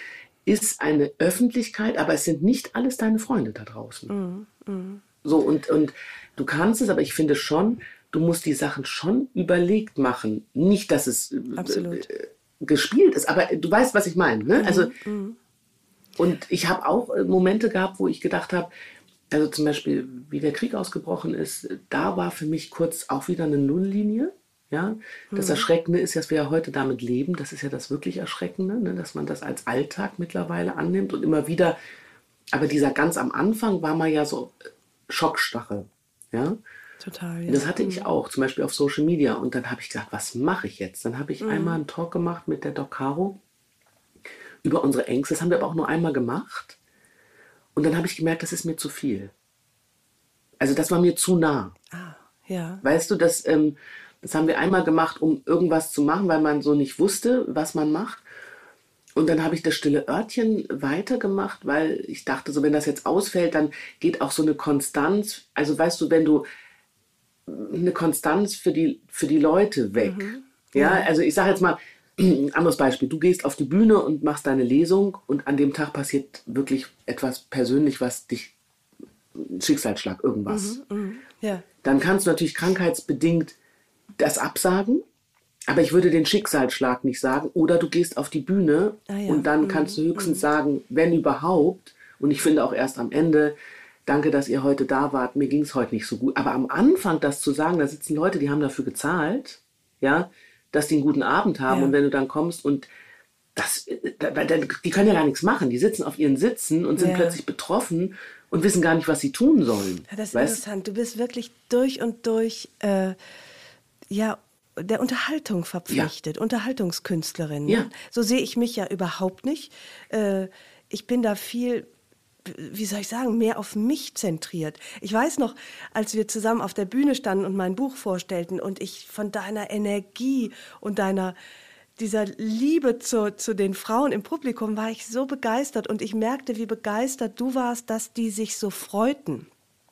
ist eine Öffentlichkeit, aber es sind nicht alles deine Freunde da draußen. Mm, mm. So, und, und du kannst es, aber ich finde schon, du musst die Sachen schon überlegt machen. Nicht, dass es äh, Absolut. Äh, gespielt ist, aber du weißt, was ich meine. Ne? Mm, also, mm. Und ich habe auch äh, Momente gehabt, wo ich gedacht habe, also zum Beispiel, wie der Krieg ausgebrochen ist, da war für mich kurz auch wieder eine Nulllinie. Ja? Das mhm. Erschreckende ist, dass wir ja heute damit leben. Das ist ja das wirklich Erschreckende, ne? dass man das als Alltag mittlerweile annimmt und immer wieder. Aber dieser ganz am Anfang war man ja so äh, Schockstache. Ja? Total. Ja. Das hatte ich mhm. auch, zum Beispiel auf Social Media. Und dann habe ich gesagt, was mache ich jetzt? Dann habe ich mhm. einmal einen Talk gemacht mit der Doc Caro über unsere Ängste. Das haben wir aber auch nur einmal gemacht. Und dann habe ich gemerkt, das ist mir zu viel. Also das war mir zu nah. Ah, ja. Weißt du, dass ähm, das haben wir einmal gemacht, um irgendwas zu machen, weil man so nicht wusste, was man macht. Und dann habe ich das stille Örtchen weitergemacht, weil ich dachte, so wenn das jetzt ausfällt, dann geht auch so eine Konstanz. Also weißt du, wenn du eine Konstanz für die, für die Leute weg. Mhm. Ja, also ich sage jetzt mal, ein [CLEARS THROAT] anderes Beispiel. Du gehst auf die Bühne und machst deine Lesung und an dem Tag passiert wirklich etwas persönlich, was dich, Schicksalsschlag, irgendwas. Mhm, mh, ja. Dann kannst du natürlich krankheitsbedingt das absagen, aber ich würde den Schicksalsschlag nicht sagen. Oder du gehst auf die Bühne ah, ja. und dann mhm. kannst du höchstens mhm. sagen, wenn überhaupt, und ich finde auch erst am Ende, danke, dass ihr heute da wart, mir ging es heute nicht so gut. Aber am Anfang das zu sagen, da sitzen Leute, die haben dafür gezahlt, ja, dass die einen guten Abend haben. Ja. Und wenn du dann kommst und das, die können ja gar nichts machen. Die sitzen auf ihren Sitzen und sind ja. plötzlich betroffen und wissen gar nicht, was sie tun sollen. Ja, das ist weißt? interessant. Du bist wirklich durch und durch äh, ja, der Unterhaltung verpflichtet, ja. Unterhaltungskünstlerin. Ja. So sehe ich mich ja überhaupt nicht. Äh, ich bin da viel, wie soll ich sagen, mehr auf mich zentriert. Ich weiß noch, als wir zusammen auf der Bühne standen und mein Buch vorstellten und ich von deiner Energie und deiner dieser Liebe zu, zu den Frauen im Publikum war ich so begeistert und ich merkte, wie begeistert du warst, dass die sich so freuten.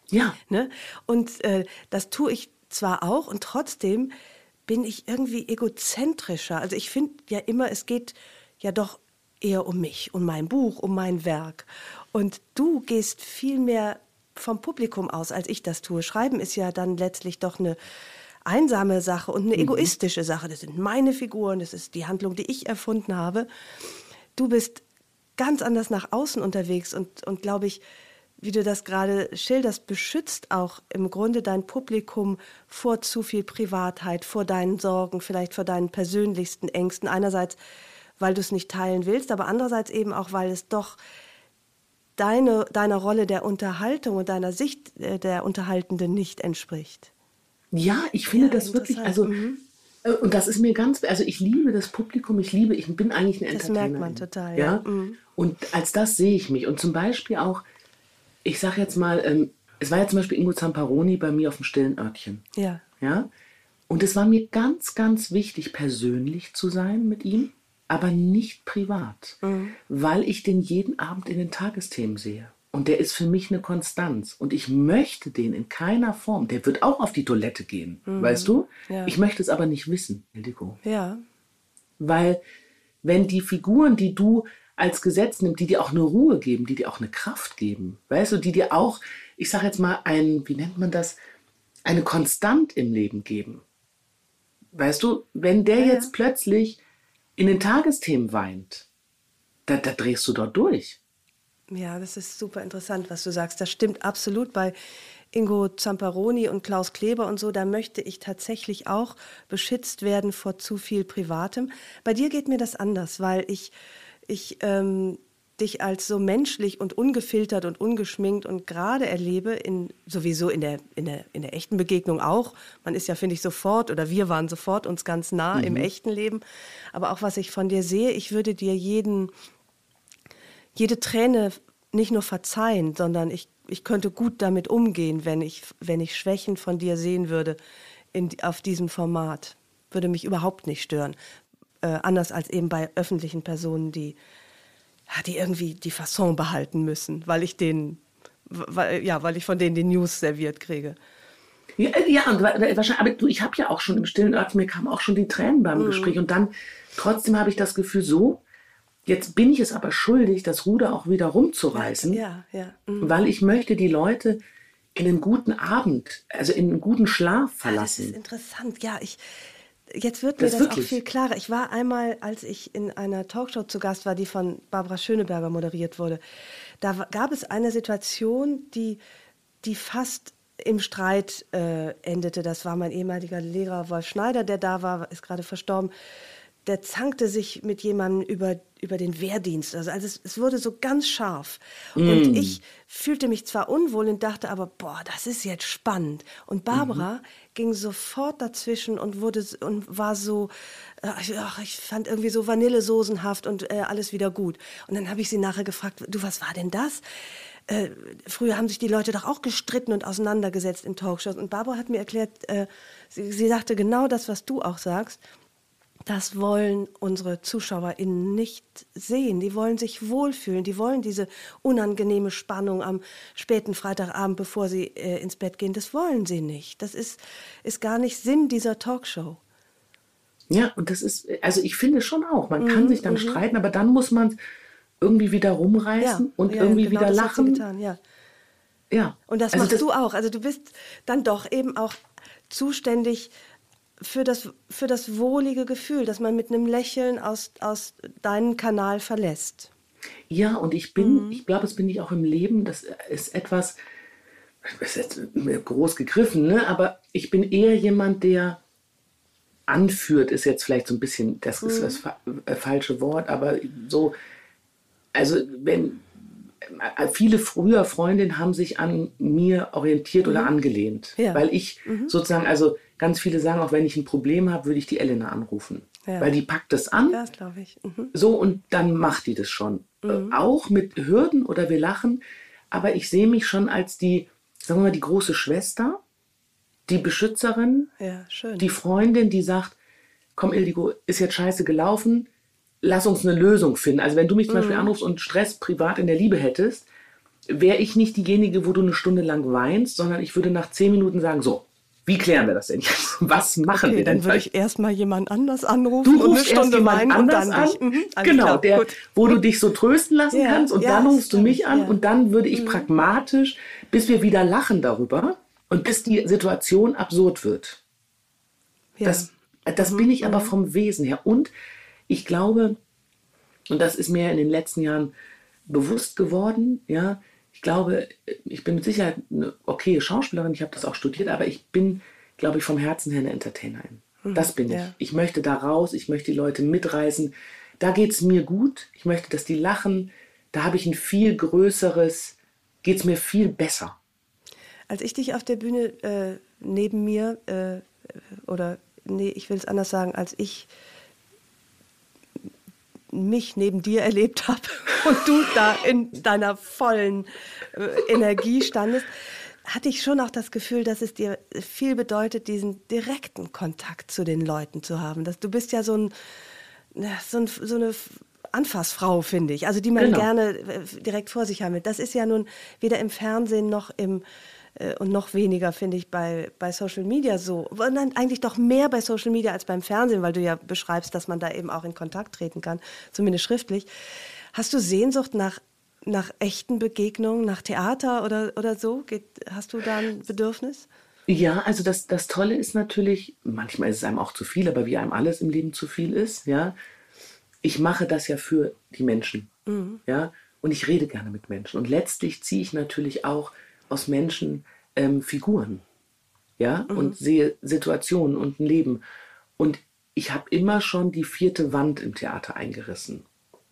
Ja. Ne? Und äh, das tue ich zwar auch und trotzdem bin ich irgendwie egozentrischer. Also ich finde ja immer, es geht ja doch eher um mich, um mein Buch, um mein Werk. Und du gehst viel mehr vom Publikum aus, als ich das tue. Schreiben ist ja dann letztlich doch eine einsame Sache und eine mhm. egoistische Sache. Das sind meine Figuren, das ist die Handlung, die ich erfunden habe. Du bist ganz anders nach außen unterwegs und, und glaube ich, wie du das gerade schilderst, beschützt auch im Grunde dein Publikum vor zu viel Privatheit, vor deinen Sorgen, vielleicht vor deinen persönlichsten Ängsten. Einerseits, weil du es nicht teilen willst, aber andererseits eben auch, weil es doch deine, deiner Rolle der Unterhaltung und deiner Sicht äh, der Unterhaltenden nicht entspricht. Ja, ich finde ja, das wirklich, also mhm. Äh, und das ist mir ganz, also ich liebe das Publikum, ich liebe, ich bin eigentlich eine Entertainerin. Das merkt man total, ja. ja? Mhm. Und als das sehe ich mich. Und zum Beispiel auch, ich sage jetzt mal, ähm, es war ja zum Beispiel Ingo Zamparoni bei mir auf dem stillen Örtchen. Ja. Ja. Und es war mir ganz, ganz wichtig, persönlich zu sein mit ihm aber nicht privat, mhm. weil ich den jeden Abend in den Tagesthemen sehe. Und der ist für mich eine Konstanz. Und ich möchte den in keiner Form. Der wird auch auf die Toilette gehen, mhm. weißt du? Ja. Ich möchte es aber nicht wissen, Hildiko. Ja. Weil, wenn die Figuren, die du als Gesetz nimmst, die dir auch eine Ruhe geben, die dir auch eine Kraft geben, weißt du, die dir auch, ich sag jetzt mal, ein, wie nennt man das, eine Konstant im Leben geben. Weißt du, wenn der ja, jetzt ja. plötzlich in den Tagesthemen weint, da, da drehst du dort durch. Ja, das ist super interessant, was du sagst. Das stimmt absolut bei Ingo Zamparoni und Klaus Kleber und so. Da möchte ich tatsächlich auch beschützt werden vor zu viel Privatem. Bei dir geht mir das anders, weil ich, ich ähm, dich als so menschlich und ungefiltert und ungeschminkt und gerade erlebe, in, sowieso in der, in, der, in der echten Begegnung auch. Man ist ja, finde ich, sofort oder wir waren sofort uns ganz nah mhm. im echten Leben. Aber auch was ich von dir sehe, ich würde dir jeden, jede Träne nicht nur verzeihen, sondern ich, ich könnte gut damit umgehen, wenn ich, wenn ich Schwächen von dir sehen würde in, auf diesem Format. Würde mich überhaupt nicht stören. Äh, anders als eben bei öffentlichen Personen, die die irgendwie die Fasson behalten müssen, weil ich den, weil, ja, weil ich von denen die News serviert kriege. Ja, ja und wahrscheinlich, aber du, ich habe ja auch schon im stillen Ort, mir kamen auch schon die Tränen beim mhm. Gespräch und dann trotzdem habe ich das Gefühl so, jetzt bin ich es aber schuldig, das Ruder auch wieder rumzureißen, ja, ja, mhm. weil ich möchte die Leute in einen guten Abend, also in einen guten Schlaf verlassen. Ja, das ist interessant. Ja, ich, Jetzt wird mir das, das auch viel klarer. Ich war einmal, als ich in einer Talkshow zu Gast war, die von Barbara Schöneberger moderiert wurde. Da gab es eine Situation, die, die fast im Streit äh, endete. Das war mein ehemaliger Lehrer Wolf Schneider, der da war, ist gerade verstorben der zankte sich mit jemandem über, über den Wehrdienst. Also, also es, es wurde so ganz scharf. Mm. Und ich fühlte mich zwar unwohl und dachte aber, boah, das ist jetzt spannend. Und Barbara mhm. ging sofort dazwischen und wurde und war so, äh, ach, ich fand irgendwie so vanillesoßenhaft und äh, alles wieder gut. Und dann habe ich sie nachher gefragt, du, was war denn das? Äh, früher haben sich die Leute doch auch gestritten und auseinandergesetzt in Talkshows. Und Barbara hat mir erklärt, äh, sie, sie sagte genau das, was du auch sagst das wollen unsere ZuschauerInnen nicht sehen. Die wollen sich wohlfühlen. Die wollen diese unangenehme Spannung am späten Freitagabend, bevor sie äh, ins Bett gehen. Das wollen sie nicht. Das ist, ist gar nicht Sinn dieser Talkshow. Ja, und das ist, also ich finde schon auch, man mhm, kann sich dann mhm. streiten, aber dann muss man irgendwie wieder rumreißen ja, und ja, irgendwie genau, wieder lachen. Getan, ja. ja. Und das also machst das, du auch. Also du bist dann doch eben auch zuständig für das, für das wohlige Gefühl, dass man mit einem Lächeln aus, aus deinen Kanal verlässt. Ja, und ich bin, mhm. ich glaube, das bin ich auch im Leben, das ist etwas, das ist jetzt groß gegriffen, ne? aber ich bin eher jemand, der anführt, ist jetzt vielleicht so ein bisschen, das mhm. ist das äh, falsche Wort, aber so, also wenn, äh, viele früher Freundinnen haben sich an mir orientiert mhm. oder angelehnt, ja. weil ich mhm. sozusagen, also ganz viele sagen auch, wenn ich ein Problem habe, würde ich die Elena anrufen, ja. weil die packt das an. Das glaube ich. Mhm. So und dann macht die das schon, mhm. äh, auch mit Hürden oder wir lachen, aber ich sehe mich schon als die, sagen wir mal, die große Schwester, die Beschützerin, ja, die Freundin, die sagt, komm Ildigo, ist jetzt scheiße gelaufen, lass uns eine Lösung finden. Also wenn du mich zum mhm. Beispiel anrufst und Stress privat in der Liebe hättest, wäre ich nicht diejenige, wo du eine Stunde lang weinst, sondern ich würde nach zehn Minuten sagen, so, wie klären wir das denn jetzt? [LAUGHS] Was machen okay, wir denn? Dann würde ich erstmal jemand anders anrufen du rufst und eine Stunde erst und dann an. Mhm, genau, der, wo du dich so trösten lassen ja, kannst und ja, dann rufst du mich an ja. und dann würde ich mhm. pragmatisch, bis wir wieder lachen darüber und bis die Situation absurd wird. Das, das mhm. bin ich aber mhm. vom Wesen her. Und ich glaube, und das ist mir in den letzten Jahren bewusst geworden, ja, ich glaube, ich bin mit Sicherheit eine okaye Schauspielerin, ich habe das auch studiert, aber ich bin, glaube ich, vom Herzen her eine Entertainerin. Mhm, das bin ja. ich. Ich möchte da raus, ich möchte die Leute mitreißen. Da geht es mir gut. Ich möchte, dass die lachen. Da habe ich ein viel größeres, geht es mir viel besser. Als ich dich auf der Bühne äh, neben mir, äh, oder nee, ich will es anders sagen, als ich mich neben dir erlebt habe [LAUGHS] und du da in deiner vollen äh, Energie standest, hatte ich schon auch das Gefühl, dass es dir viel bedeutet, diesen direkten Kontakt zu den Leuten zu haben. Dass du bist ja so, ein, so, ein, so eine Anfassfrau, finde ich. Also die man genau. gerne äh, direkt vor sich haben will. Das ist ja nun weder im Fernsehen noch im und noch weniger, finde ich, bei, bei Social Media so. Und eigentlich doch mehr bei Social Media als beim Fernsehen, weil du ja beschreibst, dass man da eben auch in Kontakt treten kann, zumindest schriftlich. Hast du Sehnsucht nach, nach echten Begegnungen, nach Theater oder, oder so? Geht, hast du da ein Bedürfnis? Ja, also das, das Tolle ist natürlich, manchmal ist es einem auch zu viel, aber wie einem alles im Leben zu viel ist, ja. Ich mache das ja für die Menschen, mhm. ja. Und ich rede gerne mit Menschen. Und letztlich ziehe ich natürlich auch aus Menschen ähm, Figuren, ja, mhm. und sehe Situationen und ein Leben. Und ich habe immer schon die vierte Wand im Theater eingerissen.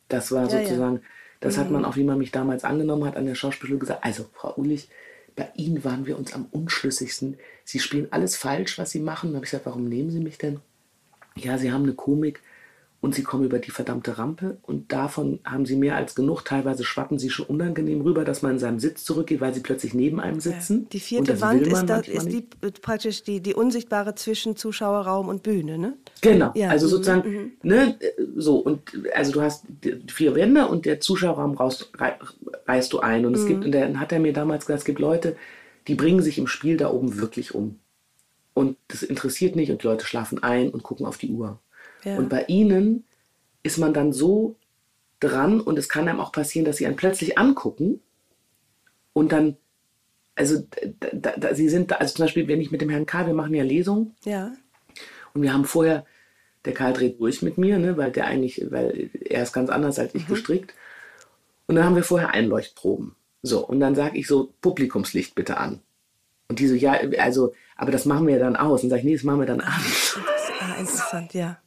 Das war ja, sozusagen, ja. das mhm. hat man auch, wie man mich damals angenommen hat, an der Schauspielschule gesagt. Also, Frau Ulich, bei Ihnen waren wir uns am unschlüssigsten. Sie spielen alles falsch, was Sie machen. Da habe ich gesagt, warum nehmen Sie mich denn? Ja, Sie haben eine Komik, und sie kommen über die verdammte Rampe und davon haben sie mehr als genug. Teilweise schwappen sie schon unangenehm rüber, dass man in seinem Sitz zurückgeht, weil sie plötzlich neben einem sitzen. Die vierte Wand ist, da, ist die, praktisch die, die unsichtbare zwischen Zuschauerraum und Bühne, ne? Genau, ja. also mhm, sozusagen, mhm. ne, so und also du hast vier Wände und der Zuschauerraum raus, reißt du ein und es mhm. gibt, und dann hat er mir damals gesagt, es gibt Leute, die bringen sich im Spiel da oben wirklich um. Und das interessiert nicht und die Leute schlafen ein und gucken auf die Uhr. Ja. Und bei ihnen ist man dann so dran und es kann einem auch passieren, dass sie einen plötzlich angucken und dann, also da, da, sie sind, da, also zum Beispiel, wenn ich mit dem Herrn Karl, wir machen ja Lesungen. Ja. Und wir haben vorher, der Karl dreht durch mit mir, ne, weil der eigentlich, weil er ist ganz anders als ich mhm. gestrickt. Und dann haben wir vorher Einleuchtproben. So, und dann sage ich so, Publikumslicht bitte an. Und die so, ja, also, aber das machen wir dann aus. Und sage ich, nee, das machen wir dann an. Ah, interessant, ja.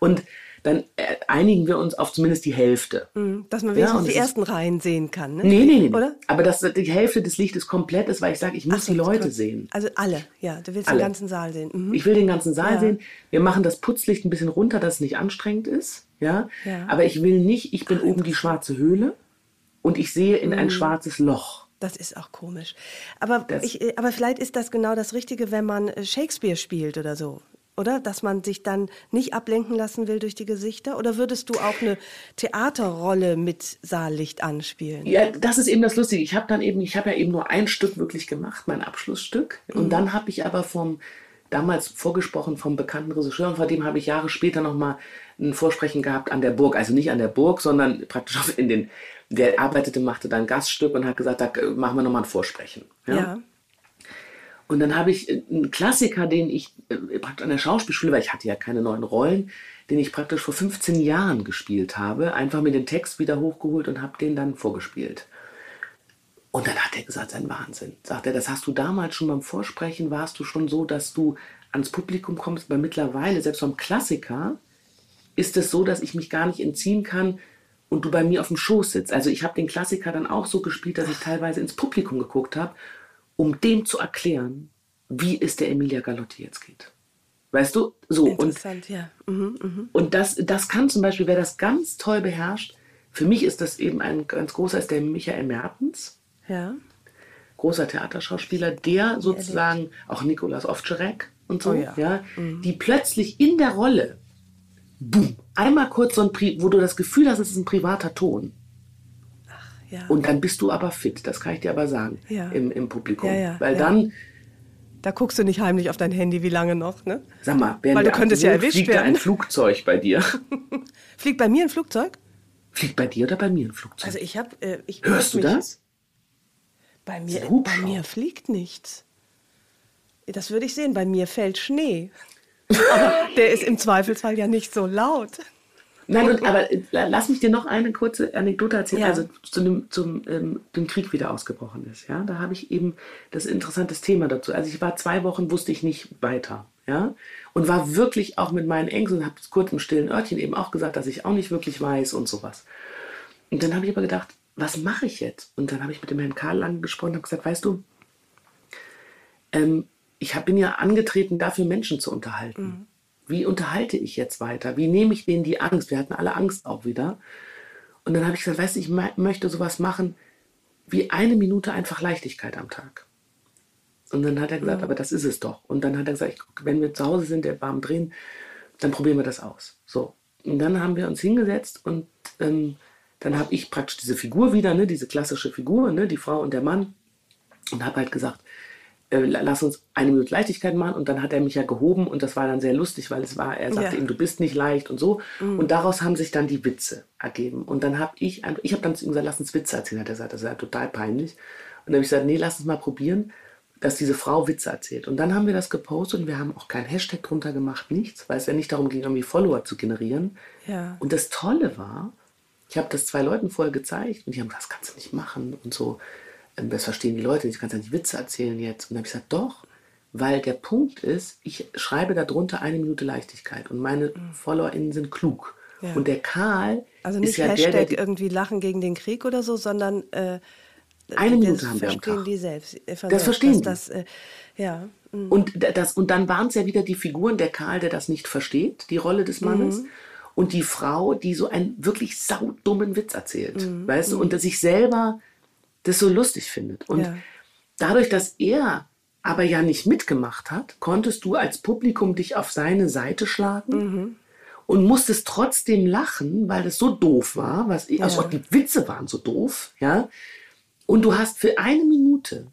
Und dann äh, einigen wir uns auf zumindest die Hälfte. Mhm, dass man wenigstens ja, die ersten Reihen sehen kann. Ne? Nee, nee, nee. Oder? Aber dass die Hälfte des Lichtes komplett ist, weil ich sage, ich muss so, die Leute cool. sehen. Also alle, ja. Du willst alle. den ganzen Saal sehen. Mhm. Ich will den ganzen Saal ja. sehen. Wir machen das Putzlicht ein bisschen runter, dass es nicht anstrengend ist. Ja. ja. Aber ich will nicht, ich bin Ach, oben die schwarze Höhle und ich sehe in mhm. ein schwarzes Loch. Das ist auch komisch. Aber, ich, äh, aber vielleicht ist das genau das Richtige, wenn man äh, Shakespeare spielt oder so oder? Dass man sich dann nicht ablenken lassen will durch die Gesichter? Oder würdest du auch eine Theaterrolle mit Saallicht anspielen? Ja, das ist eben das Lustige. Ich habe dann eben, ich habe ja eben nur ein Stück wirklich gemacht, mein Abschlussstück. Und mhm. dann habe ich aber vom damals vorgesprochen vom bekannten Regisseur und vor dem habe ich Jahre später nochmal ein Vorsprechen gehabt an der Burg. Also nicht an der Burg, sondern praktisch in den, der arbeitete, machte dann Gaststück und hat gesagt, da machen wir nochmal ein Vorsprechen. ja. ja. Und dann habe ich äh, einen Klassiker, den ich äh, praktisch an der Schauspielschule, weil ich hatte ja keine neuen Rollen, den ich praktisch vor 15 Jahren gespielt habe, einfach mir den Text wieder hochgeholt und habe den dann vorgespielt. Und dann hat er gesagt, sein Wahnsinn. Sagt er, das hast du damals schon beim Vorsprechen, warst du schon so, dass du ans Publikum kommst, aber mittlerweile, selbst beim Klassiker, ist es so, dass ich mich gar nicht entziehen kann und du bei mir auf dem Schoß sitzt. Also ich habe den Klassiker dann auch so gespielt, dass ich teilweise ins Publikum geguckt habe um dem zu erklären, wie es der Emilia Galotti jetzt geht. Weißt du? So. Interessant, und, ja. Mhm, mh. und das, das kann zum Beispiel, wer das ganz toll beherrscht, für mich ist das eben ein ganz großer, ist der Michael Mertens. Ja. Großer Theaterschauspieler, der sozusagen, auch Nikolaus Ovtcharek und so, oh ja. ja mhm. die plötzlich in der Rolle, boom, einmal kurz so ein, Pri wo du das Gefühl hast, es ist ein privater Ton. Und dann bist du aber fit, das kann ich dir aber sagen, ja. im, im Publikum. Ja, Weil dann, Da guckst du nicht heimlich auf dein Handy, wie lange noch, ne? Sag mal, Weil du könntest ja erwischt fliegt werden. ein Flugzeug bei dir? [LAUGHS] Fliegt bei mir ein Flugzeug? Fliegt bei dir oder bei mir ein Flugzeug? Also ich habe, äh, ich Hörst du das? Bei mir, bei mir fliegt nichts. Das würde ich sehen. Bei mir fällt Schnee. [LAUGHS] Aber der ist im Zweifelsfall ja nicht so laut. Nein, und, aber äh, lass mich dir noch eine kurze Anekdote erzählen. Ja. Also zu dem, zum ähm, dem Krieg wieder ausgebrochen ist. Ja, da habe ich eben das interessantes Thema dazu. Also ich war zwei Wochen, wusste ich nicht weiter. Ja, und war wirklich auch mit meinen Ängsten und habe kurz im stillen Örtchen eben auch gesagt, dass ich auch nicht wirklich weiß und sowas. Und dann habe ich aber gedacht, was mache ich jetzt? Und dann habe ich mit dem Herrn Karl lang gesprochen und habe gesagt, weißt du, ähm, ich hab, bin ja angetreten, dafür Menschen zu unterhalten. Wie unterhalte ich jetzt weiter? Wie nehme ich denen die Angst? Wir hatten alle Angst auch wieder. Und dann habe ich gesagt, weißt du, ich möchte sowas machen wie eine Minute einfach Leichtigkeit am Tag. Und dann hat er gesagt, aber das ist es doch. Und dann hat er gesagt, ich, wenn wir zu Hause sind, der warm drehen, dann probieren wir das aus. So. Und dann haben wir uns hingesetzt und ähm, dann habe ich praktisch diese Figur wieder, ne, diese klassische Figur, ne, die Frau und der Mann. Und habe halt gesagt, äh, la- lass uns eine Minute Leichtigkeit machen. Und dann hat er mich ja gehoben und das war dann sehr lustig, weil es war, er sagte Ja. ihm, du bist nicht leicht und so. Und daraus haben sich dann die Witze ergeben. Und dann habe ich, ich habe dann zu ihm gesagt, lass uns Witze erzählen. Hat er gesagt, das ist ja total peinlich. Und dann habe ich gesagt, nee, lass uns mal probieren, dass diese Frau Witze erzählt. Und dann haben wir das gepostet und wir haben auch keinen Hashtag drunter gemacht, nichts, weil es ja nicht darum ging, irgendwie Follower zu generieren. Ja. Und das Tolle war, ich habe das zwei Leuten vorher gezeigt und die haben gesagt, das kannst du nicht machen und so. Das verstehen die Leute nicht, du kannst ja nicht Witze erzählen jetzt. Und dann habe ich gesagt, doch, weil der Punkt ist, ich schreibe darunter eine Minute Leichtigkeit und meine FollowerInnen sind klug. Mhm. Ja. Und der Karl Also ist nicht ja Hashtag der, der die, irgendwie Lachen gegen den Krieg oder so, sondern äh, Eine Minute haben wir am verstehen Tag. die selbst. äh, Das selbst, verstehen dass Das, äh, ja. mm. Und, das, und dann waren es ja wieder die Figuren, der Karl, der das nicht versteht, die Rolle des Mannes. Mhm. Und die Frau, die so einen wirklich saudummen Witz erzählt. Mhm. Weißt du? Und der sich selber das so lustig findet. Und Ja. dadurch, dass er aber ja nicht mitgemacht hat, konntest du als Publikum dich auf seine Seite schlagen. Mhm. Und musstest trotzdem lachen, weil das so doof war, was, also auch die Witze waren so doof, ja. Und du hast für eine Minute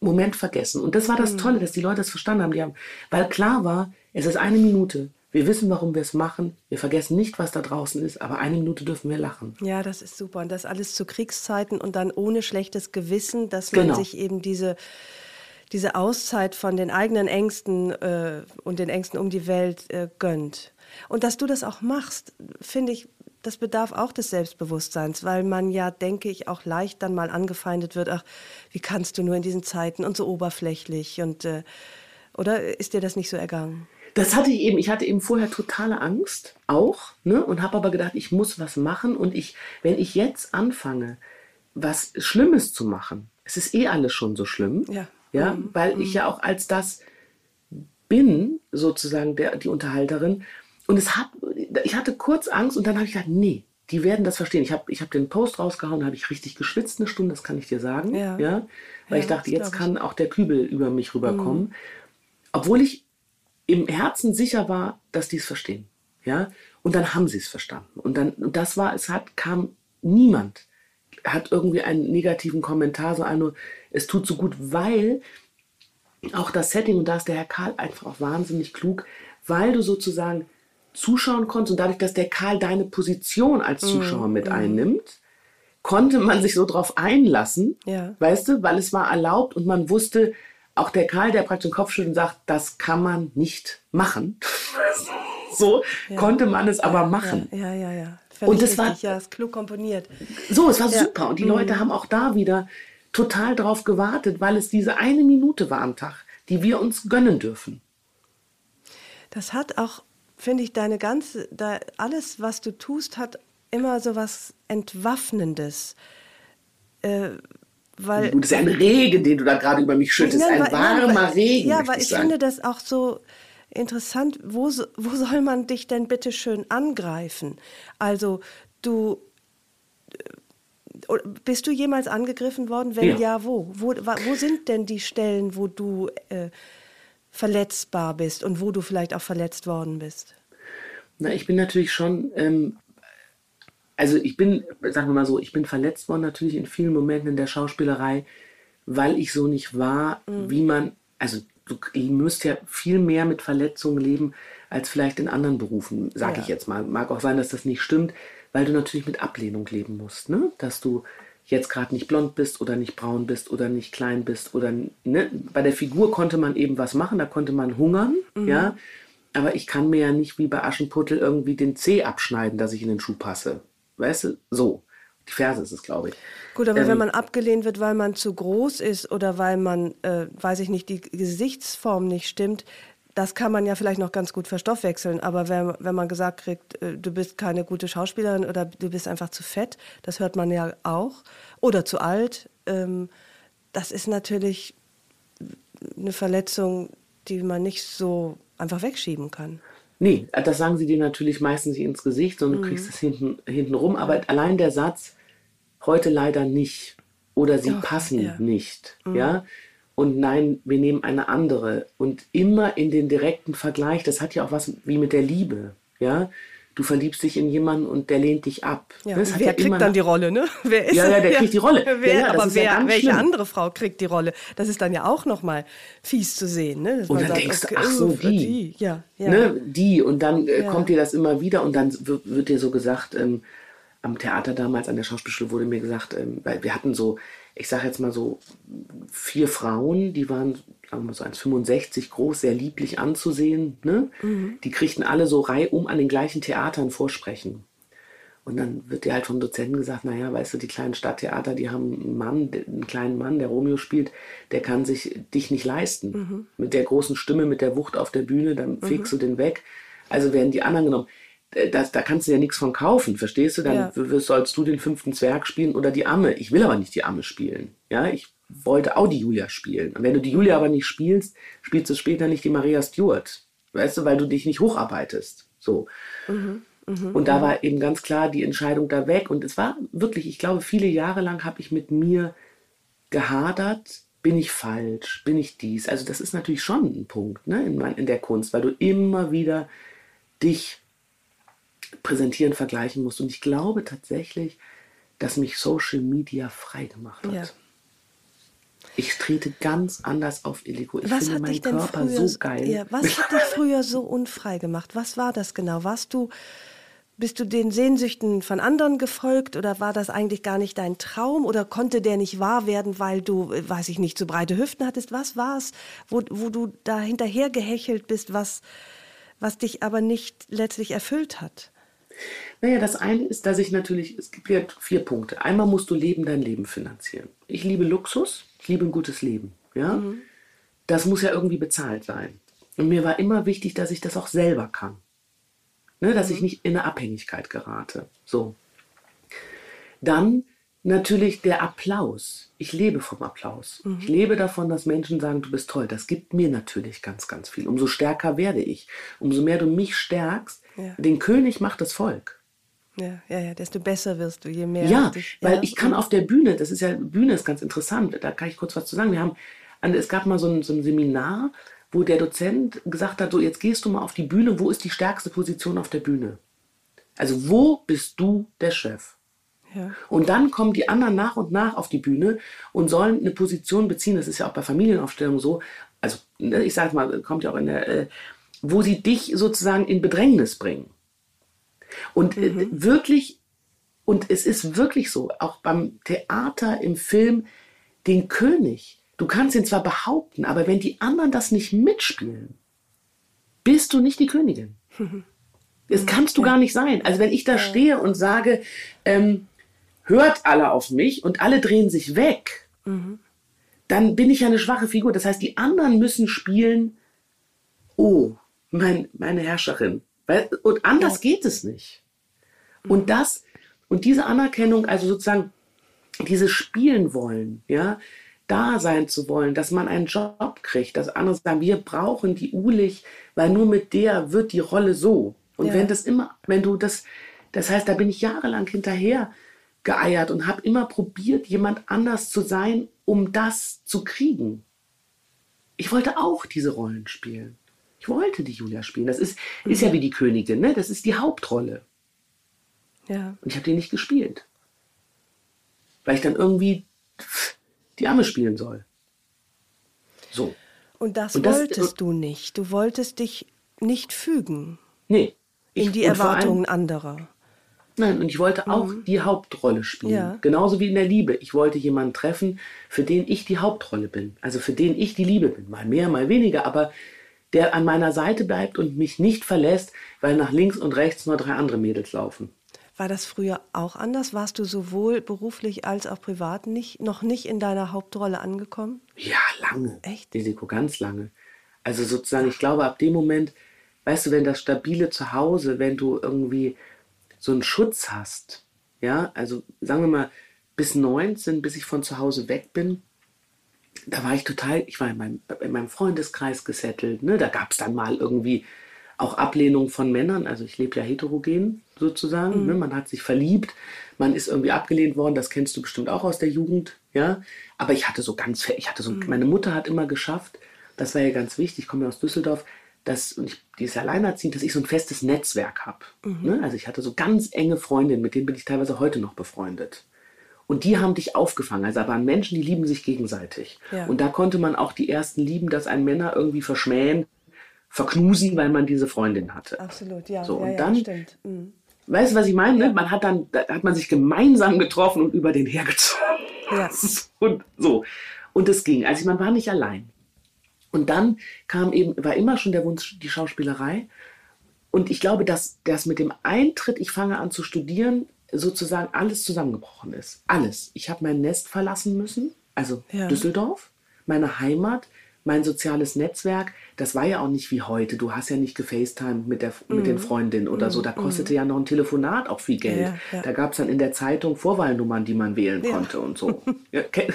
Moment vergessen. Und das war Mhm. das Tolle, dass die Leute das verstanden haben. Die haben weil klar war, es ist eine Minute. Wir wissen, warum wir es machen. Wir vergessen nicht, was da draußen ist, aber eine Minute dürfen wir lachen. Ja, das ist super. Und das alles zu Kriegszeiten und dann ohne schlechtes Gewissen, dass man Genau. sich eben diese, diese Auszeit von den eigenen Ängsten äh, und den Ängsten um die Welt äh, gönnt. Und dass du das auch machst, finde ich, das bedarf auch des Selbstbewusstseins, weil man ja, denke ich, auch leicht dann mal angefeindet wird, ach, wie kannst du nur in diesen Zeiten und so oberflächlich und äh, oder ist dir das nicht so ergangen? Das hatte ich eben, ich hatte eben vorher totale Angst auch, ne, und habe aber gedacht, ich muss was machen und ich, wenn ich jetzt anfange, was Schlimmes zu machen, es ist eh alles schon so schlimm, Ja. ja, weil ich ja auch als das bin, sozusagen der, die Unterhalterin, und es hat, ich hatte kurz Angst und dann habe ich gedacht, nee, die werden das verstehen. Ich habe ich hab den Post rausgehauen, habe ich richtig geschwitzt eine Stunde, das kann ich dir sagen, Ja. ja, weil Ja, ich dachte, jetzt kann auch der Kübel über mich rüberkommen, obwohl ich im Herzen sicher war, dass die es verstehen. Ja? Und dann haben sie es verstanden. Und dann, und das war, es hat, kam niemand, hat irgendwie einen negativen Kommentar, so nur, es tut so gut, weil auch das Setting, und da ist der Herr Karl einfach auch wahnsinnig klug, weil du sozusagen zuschauen konntest und dadurch, dass der Karl deine Position als Zuschauer mit einnimmt, konnte man sich so drauf einlassen, Ja. weißt du, weil es war erlaubt und man wusste, auch der Karl, der praktisch den Kopf schüttelt und sagt, das kann man nicht machen. [LAUGHS] so konnte man es aber machen. Ja, ja, ja. ja. Und das war- ja, ist klug komponiert. So, es war Ja. Mhm. super. Und die Leute haben auch da wieder total drauf gewartet, weil es diese eine Minute war am Tag, die wir uns gönnen dürfen. Das hat auch, finde ich, deine ganze, da, alles, was du tust, hat immer so was Entwaffnendes. Äh, weil, Gut, es ist ein Regen, den du da gerade über mich schüttest. Nein, ein nein, warmer weil- Regen. Ja, weil ich sagen. finde das auch so interessant. Wo, wo soll man dich denn bitte schön angreifen? Also, du. äh, Bist du jemals angegriffen worden? Wenn Ja. ja, wo? Wo, wo sind denn die Stellen, wo du äh, verletzbar bist und wo du vielleicht auch verletzt worden bist? Na, ich bin natürlich schon, ähm, also ich bin, sagen wir mal so, ich bin verletzt worden natürlich in vielen Momenten in der Schauspielerei, weil ich so nicht war, wie man also du müsst ja viel mehr mit Verletzungen leben als vielleicht in anderen Berufen, sage ja. ich jetzt mal. Mag auch sein, dass das nicht stimmt, weil du natürlich mit Ablehnung leben musst, ne? Dass du jetzt gerade nicht blond bist oder nicht braun bist oder nicht klein bist oder ne? bei der Figur konnte man eben was machen, da konnte man hungern, mhm. ja. Aber ich kann mir ja nicht wie bei Aschenputtel irgendwie den Zeh abschneiden, dass ich in den Schuh passe. Weißt du? So. Die Ferse ist es, glaube ich. Gut, aber ähm, wenn man abgelehnt wird, weil man zu groß ist oder weil man, äh, weiß ich nicht, die Gesichtsform nicht stimmt, das kann man ja vielleicht noch ganz gut verstoffwechseln. Aber wenn, wenn man gesagt kriegt, äh, du bist keine gute Schauspielerin oder du bist einfach zu fett, das hört man ja auch, oder zu alt, ähm, das ist natürlich eine Verletzung, die man nicht so einfach wegschieben kann. Nee, das sagen sie dir natürlich meistens nicht ins Gesicht, sondern mhm. du kriegst es hinten, hinten rum. Aber allein der Satz, heute leider nicht oder sie Doch, passen ja. nicht, mhm. ja. Und nein, wir nehmen eine andere. Und immer in den direkten Vergleich, das hat ja auch was wie mit der Liebe, ja du verliebst dich in jemanden und der lehnt dich ab. Ja, wer ja kriegt dann die Rolle, ne? [LAUGHS] Wer ist ja, ja, der [LAUGHS] kriegt die Rolle. wer, ja, aber wer, welche schlimm. andere Frau kriegt die Rolle? Das ist dann ja auch nochmal fies zu sehen, ne? und dann sagt, denkst okay, du, ach so, die. die. Ja, ja. Ne? die. Und dann äh, kommt dir das immer wieder und dann wird, wird dir so gesagt, ähm, am Theater damals, an der Schauspielschule wurde mir gesagt, ähm, weil wir hatten so, ich sage jetzt mal so, vier Frauen, die waren sagen wir so 1,65 groß, sehr lieblich anzusehen. Ne? Mhm. Die kriegten alle so reihum an den gleichen Theatern Vorsprechen. Und dann wird dir halt vom Dozenten gesagt, naja, weißt du, die kleinen Stadttheater, die haben einen Mann, einen kleinen Mann, der Romeo spielt, der kann sich dich nicht leisten. Mhm. Mit der großen Stimme, mit der Wucht auf der Bühne, dann mhm. fegst du den weg. Also werden die anderen genommen. Das, da kannst du ja nichts von kaufen, verstehst du? Dann ja. sollst du den fünften Zwerg spielen oder die Amme. Ich will aber nicht die Amme spielen. Ja, ich wollte auch die Julia spielen. Und wenn du die Julia aber nicht spielst, spielst du später nicht die Maria Stewart. Weißt du, weil du dich nicht hocharbeitest. So. Mhm, mh, und da mh. war eben ganz klar die Entscheidung da weg. Und es war wirklich, ich glaube, viele Jahre lang habe ich mit mir gehadert. Bin ich falsch? Bin ich dies? Also, das ist natürlich schon ein Punkt ne, in, in der Kunst, weil du immer wieder dich präsentieren, vergleichen musst. Und ich glaube tatsächlich, dass mich Social Media frei gemacht hat. Ja. Ich trete ganz anders auf Illigo. Ich was finde meinen Körper früher, so geil. Ja, was hat dich früher so unfrei gemacht? Was war das genau? Warst du, bist du den Sehnsüchten von anderen gefolgt oder war das eigentlich gar nicht dein Traum oder konnte der nicht wahr werden, weil du, weiß ich nicht, zu breite Hüften hattest? Was war es, wo, wo du da hinterher gehechelt bist, was, was dich aber nicht letztlich erfüllt hat? Naja, das eine ist, dass ich natürlich, es gibt ja vier Punkte. Einmal musst du Leben dein Leben finanzieren. Ich liebe Luxus ich liebe ein gutes Leben. Ja? Mhm. Das muss ja irgendwie bezahlt sein. Und mir war immer wichtig, dass ich das auch selber kann. Ne, dass mhm. ich nicht in eine Abhängigkeit gerate. So. Dann natürlich der Applaus. Ich lebe vom Applaus. Mhm. Ich lebe davon, dass Menschen sagen, du bist toll. Das gibt mir natürlich ganz, ganz viel. Umso stärker werde ich. Umso mehr du mich stärkst, ja. den König macht das Volk. Ja, ja, ja, desto besser wirst du, je mehr. Ja, dich, weil ja. ich kann auf der Bühne, das ist ja, Bühne ist ganz interessant, da kann ich kurz was zu sagen. Wir haben, es gab mal so ein, so ein Seminar, wo der Dozent gesagt hat, so jetzt gehst du mal auf die Bühne, wo ist die stärkste Position auf der Bühne? Also wo bist du der Chef? Ja. Und dann kommen die anderen nach und nach auf die Bühne und sollen eine Position beziehen. Das ist ja auch bei Familienaufstellungen so. Also ne, ich sage mal, kommt ja auch in der, äh, wo sie dich sozusagen in Bedrängnis bringen. Und äh, mhm. wirklich, und es ist wirklich so, auch beim Theater, im Film, den König, du kannst ihn zwar behaupten, aber wenn die anderen das nicht mitspielen, bist du nicht die Königin. Mhm. [LAUGHS] Das kannst du ja. gar nicht sein. Also wenn ich da stehe und sage, ähm, hört alle auf mich und alle drehen sich weg, mhm. dann bin ich ja eine schwache Figur. Das heißt, die anderen müssen spielen, oh, mein, meine Herrscherin, und anders ja. geht es nicht. Und das, und diese Anerkennung, also sozusagen dieses Spielen wollen, ja, da sein zu wollen, dass man einen Job kriegt, dass andere sagen, wir brauchen die Ulich, weil nur mit der wird die Rolle so. Und ja. wenn das immer, wenn du das, das heißt, da bin ich jahrelang hinterher geeiert und habe immer probiert, jemand anders zu sein, um das zu kriegen. Ich wollte auch diese Rollen spielen. Ich wollte die Julia spielen. Das ist, mhm. ist ja wie die Königin, ne? Das ist die Hauptrolle. Ja. Und ich habe die nicht gespielt. Weil ich dann irgendwie die Arme spielen soll. So. Und das, und das wolltest du nicht. Du wolltest dich nicht fügen. Nee. Ich, in die Erwartungen allem, anderer. Nein, und ich wollte auch mhm. die Hauptrolle spielen. Ja. Genauso wie in der Liebe. Ich wollte jemanden treffen, für den ich die Hauptrolle bin. Also für den ich die Liebe bin. Mal mehr, mal weniger, aber der an meiner Seite bleibt und mich nicht verlässt, weil nach links und rechts nur drei andere Mädels laufen. War das früher auch anders? Warst du sowohl beruflich als auch privat nicht, noch nicht in deiner Hauptrolle angekommen? Ja, lange. Echt? Risiko, ganz lange. Also sozusagen, ich glaube, ab dem Moment, weißt du, wenn das stabile Zuhause, wenn du irgendwie so einen Schutz hast, ja, also sagen wir mal, bis 19, bis ich von zu Hause weg bin, da war ich total, ich war in meinem, in meinem Freundeskreis gesettelt, ne? da gab es dann mal irgendwie auch Ablehnung von Männern, also ich lebe ja heterogen sozusagen, mhm. ne? man hat sich verliebt, man ist irgendwie abgelehnt worden, das kennst du bestimmt auch aus der Jugend, ja, aber ich hatte so ganz, ich hatte so, mhm. meine Mutter hat immer geschafft, das war ja ganz wichtig, ich komme ja aus Düsseldorf, dass, und ich, die ist alleinerziehend, dass ich so ein festes Netzwerk habe. Mhm. Ne? Also ich hatte so ganz enge Freundinnen, mit denen bin ich teilweise heute noch befreundet. Und die haben dich aufgefangen. Also da waren Menschen, die lieben sich gegenseitig. Ja. Und da konnte man auch die ersten lieben, dass ein Männer irgendwie verschmähen, verknusen, weil man diese Freundin hatte. Absolut, ja. So, und ja, dann, stimmt. Mhm. Weißt du, was ich meine? Ne? Man hat dann, da hat man sich gemeinsam getroffen und über den hergezogen. Ja. [LAUGHS] und so. Und es ging. Also man war nicht allein. Und dann kam eben, war immer schon der Wunsch, die Schauspielerei. Und ich glaube, dass das mit dem Eintritt, ich fange an zu studieren, sozusagen alles zusammengebrochen ist. Alles. Ich habe mein Nest verlassen müssen, also ja. Düsseldorf, meine Heimat, mein soziales Netzwerk. Das war ja auch nicht wie heute. Du hast ja nicht gefacetimed mit, der, mm. mit den mhm. Freundinnen oder mm. so. Da mhm. kostete mm. ja noch ein Telefonat auch viel Geld. Ja, ja. Da gab es dann in der Zeitung Vorwahlnummern, die man wählen konnte und so. [LAUGHS] Kenn,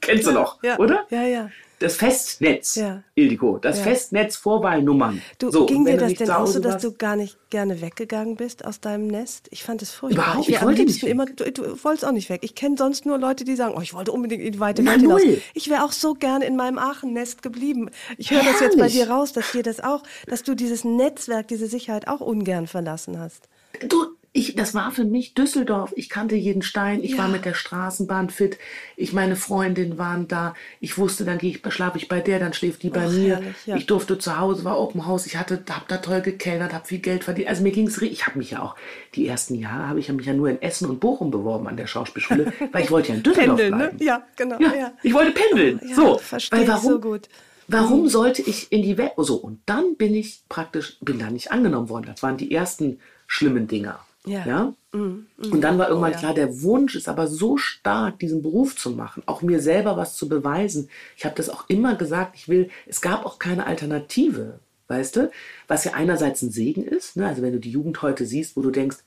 kennst du noch, oder? Ja, ja das Festnetz, ja. Ildiko, das ja. Festnetz Vorwahlnummern. Du, so, ging dir das denn auch so, dass du gar nicht gerne weggegangen bist aus deinem Nest? Ich fand es furchtbar. Überhaupt, ich, ich wollte nicht immer, du, du, wolltest auch nicht weg. Ich kenne sonst nur Leute, die sagen, oh, ich wollte unbedingt in die weite Welt hinaus. Ich wäre auch so gerne in meinem Aachen-Nest geblieben. Ich höre das jetzt bei dir raus, dass dir das auch, dass du dieses Netzwerk, diese Sicherheit auch ungern verlassen hast. Du, ich, das war für mich Düsseldorf. Ich kannte jeden Stein. Ich ja. war mit der Straßenbahn fit. Ich, meine Freundinnen waren da. Ich wusste, dann gehe ich, schlafe ich bei der, dann schläft die bei Ach, mir. Herrlich, ja. Ich durfte zu Hause, war Open House. Ich hatte, habe da toll gekellnert, habe viel Geld verdient. Also mir ging es Ich habe mich ja auch, die ersten Jahre habe ich mich ja nur in Essen und Bochum beworben an der Schauspielschule, [LAUGHS] weil ich wollte ja in Düsseldorf pendeln, ne? bleiben. Ne? Ja, genau. Ja, ja. Ich wollte pendeln. So, weil warum? So gut. Warum mhm. sollte ich in die Welt? So, und dann bin ich praktisch, bin da nicht angenommen worden. Das waren die ersten schlimmen Dinger. Ja. ja? Mm, mm. Und dann war irgendwann oh, ja. klar, der Wunsch ist aber so stark, diesen Beruf zu machen, auch mir selber was zu beweisen. Ich habe das auch immer gesagt, ich will, es gab auch keine Alternative, weißt du? Was ja einerseits ein Segen ist, ne? also wenn du die Jugend heute siehst, wo du denkst,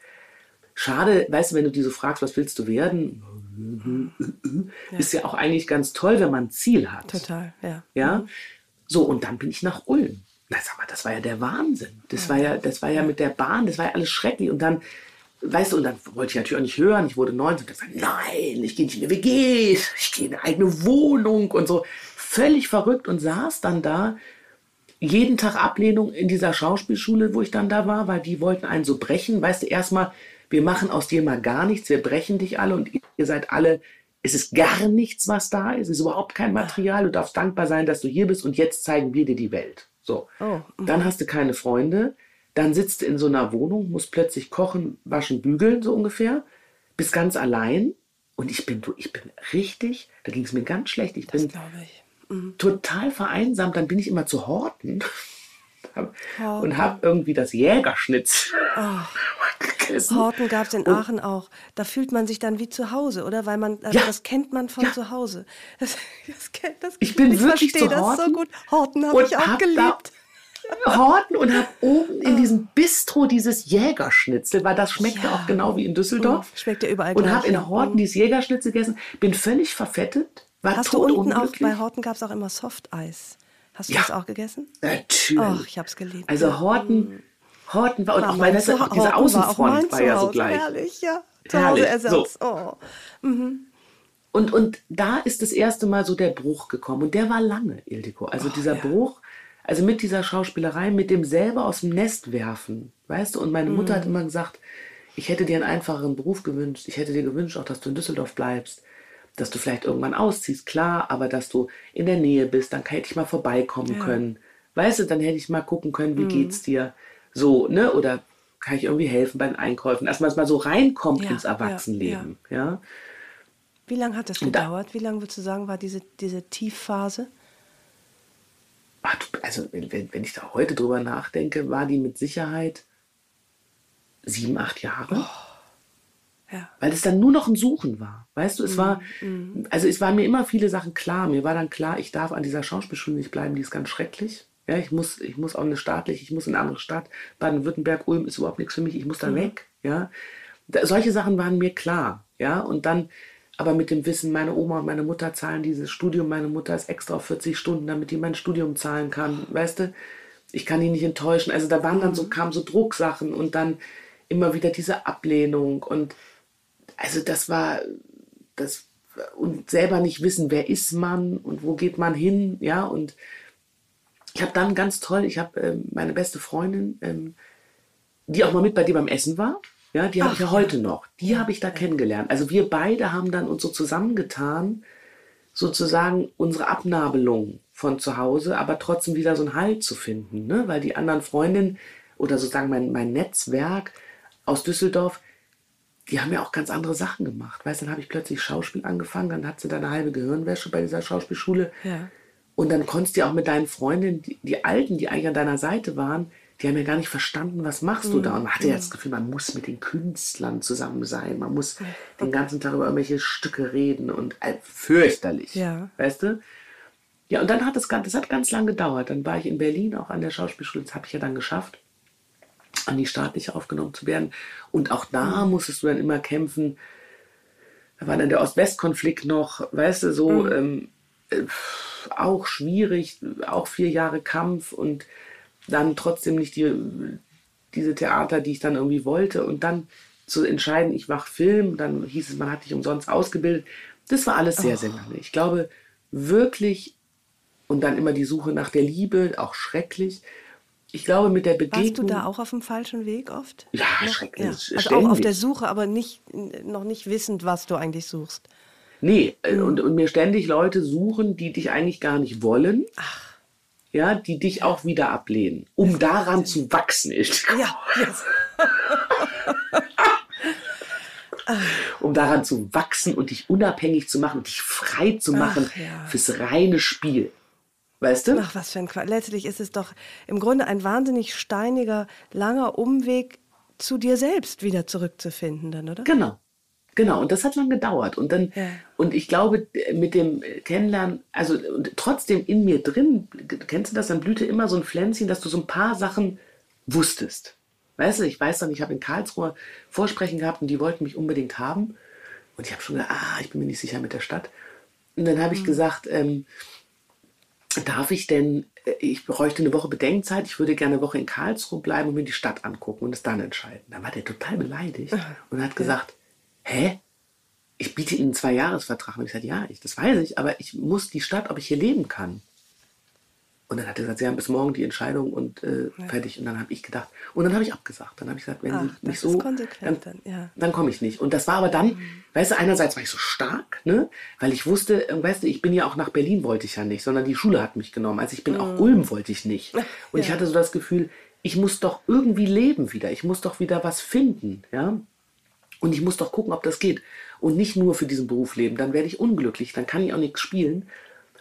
schade, weißt du, wenn du die so fragst, was willst du werden? Ja. Ist ja auch eigentlich ganz toll, wenn man ein Ziel hat. Total, ja. Ja? Mhm. So, und dann bin ich nach Ulm. Na, sag mal, das war ja der Wahnsinn. Das war ja, das war ja mit der Bahn, das war ja alles schrecklich. Und dann weißt du, und dann wollte ich natürlich auch nicht hören. Ich wurde 19 und gesagt, nein, ich gehe nicht in eine WG, ich gehe in eine eigene Wohnung und so. Völlig verrückt und saß dann da. Jeden Tag Ablehnung in dieser Schauspielschule, wo ich dann da war, weil die wollten einen so brechen. Weißt du, erstmal, wir machen aus dir mal gar nichts, wir brechen dich alle und ihr seid alle, es ist gar nichts, was da ist, es ist überhaupt kein Material. Du darfst dankbar sein, dass du hier bist und jetzt zeigen wir dir die Welt. So. Oh. Dann hast du keine Freunde dann sitzt du in so einer Wohnung, musst plötzlich kochen, waschen, bügeln, so ungefähr, bist ganz allein. Und ich bin, ich bin richtig, da ging es mir ganz schlecht. Ich das bin ich. Mhm. total vereinsamt. Dann bin ich immer zu Horten [LAUGHS] oh, und habe irgendwie das Jägerschnitz oh. [LAUGHS] gegessen. Horten gab es in Aachen auch. Da fühlt man sich dann wie zu Hause, oder? Weil man, also ja. das kennt man von ja. zu Hause. Das, das, das, ich bin ich wirklich zu Horten. Das so gut. Horten habe ich auch hab geliebt. Horten und habe oben in diesem Bistro dieses Jägerschnitzel, weil das schmeckte ja. auch genau wie in Düsseldorf. Schmeckt ja überall Und habe in Horten dieses Jägerschnitzel gegessen, bin völlig verfettet, war Hast tot du unten auch, bei Horten gab es auch immer Softeis. Hast du ja. das auch gegessen? Natürlich. Ach, ich habe es geliebt. Also Horten, mhm. Horten war, und auch meine, dieser Außenfront war, war ja so gleich. Herrlich, ja. Zuhause-Ersatz. So. Oh. Mhm. Und, und da ist das erste Mal so der Bruch gekommen. Und der war lange, Ildiko. Also oh, dieser ja. Bruch, also mit dieser Schauspielerei, mit dem selber aus dem Nest werfen, weißt du? Und meine Mutter mhm. hat immer gesagt, ich hätte dir einen einfacheren Beruf gewünscht. Ich hätte dir gewünscht, auch dass du in Düsseldorf bleibst. dass du vielleicht irgendwann ausziehst, klar, aber dass du in der Nähe bist, dann hätte ich mal vorbeikommen ja. können. Weißt du, dann hätte ich mal gucken können, wie mhm. geht's dir? So, ne? Oder kann ich irgendwie helfen bei den Einkäufen? Dass man es mal so reinkommt ja, ins Erwachsenenleben. Ja, ja. Wie lange hat das gedauert? Wie lange würdest du sagen, war diese, diese Tiefphase? Also, wenn, wenn ich da heute drüber nachdenke, war die mit Sicherheit sieben, acht Jahre. Oh. Ja. Weil es dann nur noch ein Suchen war. Weißt du, es mm, war, mm. also es waren mir immer viele Sachen klar. Mir war dann klar, ich darf an dieser Schauspielschule nicht bleiben, die ist ganz schrecklich. Ja, ich muss, ich muss auch eine staatliche, ich muss in eine andere Stadt. Baden-Württemberg, Ulm ist überhaupt nichts für mich, ich muss da mhm. weg. Ja. Da, solche Sachen waren mir klar. Ja, und dann, aber mit dem Wissen, meine Oma und meine Mutter zahlen dieses Studium, meine Mutter ist extra auf 40 Stunden, damit die mein Studium zahlen kann. Weißt du, ich kann die nicht enttäuschen. Also da waren dann so, mhm. kamen so Drucksachen und dann immer wieder diese Ablehnung und also das war das und selber nicht wissen, wer ist man und wo geht man hin, ja und ich habe dann ganz toll, ich habe ähm, meine beste Freundin, ähm, die auch mal mit bei dir beim Essen war, ja, die habe ich ja heute noch, die habe ich da kennengelernt. Also wir beide haben dann uns so zusammengetan, sozusagen unsere Abnabelung von zu Hause, aber trotzdem wieder so einen Halt zu finden, ne? weil die anderen Freundinnen oder sozusagen mein, mein Netzwerk aus Düsseldorf, die haben ja auch ganz andere Sachen gemacht. Weißt, dann habe ich plötzlich Schauspiel angefangen, dann hat sie da eine halbe Gehirnwäsche bei dieser Schauspielschule. Ja. Und dann konntest du auch mit deinen Freundinnen, die, die, Alten, die eigentlich an deiner Seite waren, die haben ja gar nicht verstanden, was machst mhm. du da. Und man hatte ja das Gefühl, man muss mit den Künstlern zusammen sein. Man muss okay. den ganzen Tag über irgendwelche Stücke reden und äh, fürchterlich. Ja. Weißt du? Ja, und dann hat es das hat ganz lange gedauert. Dann war ich in Berlin auch an der Schauspielschule. Das habe ich ja dann geschafft an die staatliche aufgenommen zu werden. Und auch da mhm. musstest du dann immer kämpfen. Da war dann der Ost-West-Konflikt noch, weißt du, so mhm. ähm, äh, auch schwierig, auch vier Jahre Kampf und dann trotzdem nicht die, diese Theater, die ich dann irgendwie wollte. Und dann zu entscheiden, ich mache Film, dann hieß es, man hat dich umsonst ausgebildet. Das war alles sehr, oh. sehr lange. Ich glaube wirklich, und dann immer die Suche nach der Liebe, auch schrecklich ich glaube, mit der Begegnung. Warst du da auch auf dem falschen Weg oft? Ja, noch, schrecklich. Ja. Also auch auf der Suche, aber nicht, noch nicht wissend, was du eigentlich suchst. Nee, mhm. und, und mir ständig Leute suchen, die dich eigentlich gar nicht wollen. Ach. Ja, die dich auch wieder ablehnen, um daran zu wachsen. Ich ja, yes. [LAUGHS] um daran zu wachsen und dich unabhängig zu machen, dich frei zu machen Ach, ja. fürs reine Spiel. Weißt du? Ach, was für ein Quatsch. Letztlich ist es doch im Grunde ein wahnsinnig steiniger, langer Umweg zu dir selbst wieder zurückzufinden, dann, oder? Genau. Genau, und das hat lang gedauert. Und dann, ja. und ich glaube, mit dem Kennenlernen, also trotzdem in mir drin, kennst du das, dann blühte immer so ein Pflänzchen, dass du so ein paar Sachen wusstest. Weißt du, ich weiß dann, ich habe in Karlsruhe Vorsprechen gehabt und die wollten mich unbedingt haben. Und ich habe schon gedacht, ah, ich bin mir nicht sicher mit der Stadt. Und dann habe ich mhm. gesagt, ähm, darf ich denn, äh, ich bräuchte eine Woche Bedenkzeit, ich würde gerne eine Woche in Karlsruhe bleiben und mir die Stadt angucken und es dann entscheiden. Da war der total beleidigt und hat gesagt, hä? Ich biete Ihnen einen Zwei-Jahres-Vertrag. Und ich sagte, ja, ich, das weiß ich, aber ich muss die Stadt, ob ich hier leben kann. Und dann hat er gesagt, Sie haben bis morgen die Entscheidung und äh, ja. fertig. Und dann habe ich gedacht, und dann habe ich abgesagt. Dann habe ich gesagt, wenn Ach, Sie nicht so, dann, dann, ja. dann komme ich nicht. Und das war aber dann, mhm. weißt du, einerseits war ich so stark, ne, weil ich wusste, äh, weißt du, ich bin ja auch nach Berlin wollte ich ja nicht, sondern die Schule hat mich genommen. Also ich bin mhm. auch Ulm wollte ich nicht. Und ja. ich hatte so das Gefühl, ich muss doch irgendwie leben wieder. Ich muss doch wieder was finden, ja. Und ich muss doch gucken, ob das geht. Und nicht nur für diesen Beruf leben. Dann werde ich unglücklich. Dann kann ich auch nichts spielen.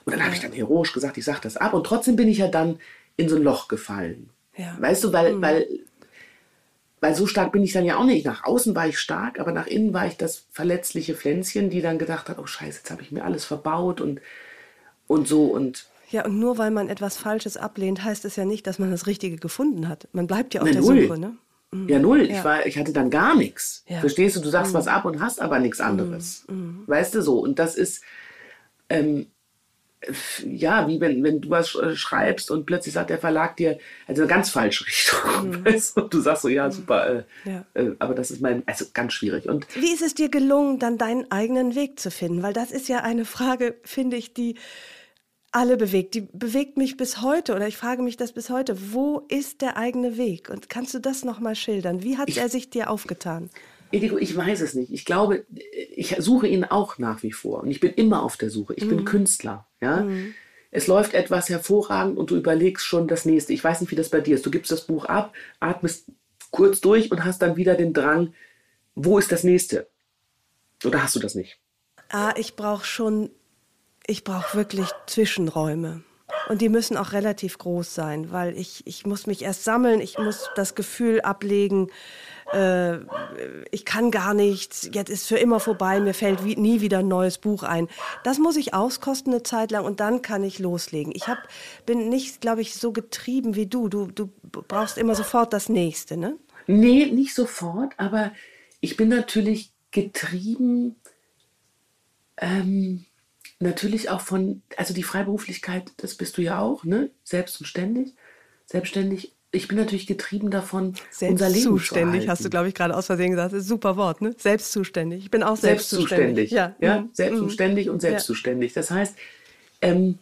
Und dann habe ich dann heroisch gesagt, ich sage das ab. Und trotzdem bin ich ja dann in so ein Loch gefallen. Ja. Weißt du, weil, mhm. weil, weil so stark bin ich dann ja auch nicht. Nach außen war ich stark, aber nach innen war ich das verletzliche Pflänzchen, die dann gedacht hat, oh scheiße, jetzt habe ich mir alles verbaut und, und so und ja, und nur weil man etwas Falsches ablehnt, heißt es ja nicht, dass man das Richtige gefunden hat. Man bleibt ja auf Na, der. Suche, ne? Mhm. Ja, null. Ja. Ich, war, ich hatte dann gar nichts. Ja. Verstehst du? Du sagst mhm. was ab und hast aber nichts anderes. Mhm. mhm. Weißt du so? Und das ist, ähm, ja, wie wenn, wenn du was schreibst und plötzlich sagt der Verlag dir, also eine ganz falsche [LAUGHS] Richtung. Mhm. Weißt du? Und du sagst so, ja, mhm. super, äh, ja. Äh, aber das ist mein, also ganz schwierig. Und wie ist es dir gelungen, dann deinen eigenen Weg zu finden? Weil das ist ja eine Frage, finde ich, die alle bewegt. Die bewegt mich bis heute oder ich frage mich das bis heute. Wo ist der eigene Weg? Und kannst du das nochmal schildern? Wie hat ich, er sich dir aufgetan? Edigo, ich weiß es nicht. Ich glaube, ich suche ihn auch nach wie vor und ich bin immer auf der Suche. Ich bin Künstler, ja. Es läuft etwas hervorragend und du überlegst schon das nächste. Ich weiß nicht, wie das bei dir ist. Du gibst das Buch ab, atmest kurz durch und hast dann wieder den Drang, wo ist das nächste? Oder hast du das nicht? Ah, ich brauche schon, ich brauche wirklich Zwischenräume. Und die müssen auch relativ groß sein, weil ich, ich muss mich erst sammeln, ich muss das Gefühl ablegen, äh, ich kann gar nichts, jetzt ist für immer vorbei, mir fällt wie, nie wieder ein neues Buch ein. Das muss ich auskosten eine Zeit lang und dann kann ich loslegen. Ich hab, bin nicht, glaube ich, so getrieben wie du. du. Du brauchst immer sofort das Nächste, ne? Nee, nicht sofort, aber ich bin natürlich getrieben, ähm, natürlich auch von, also die Freiberuflichkeit, das bist du ja auch, ne? Selbst und ständig, selbstständig. Ich bin natürlich getrieben davon, unser Leben Selbstzuständig, zu hast du, glaube ich, gerade aus Versehen gesagt. Das ist ein super Wort, ne? Selbstzuständig. Ich bin auch selbstzuständig. selbstzuständig. Ja, ja? Mhm. selbstzuständig und selbstzuständig. Das heißt, ähm,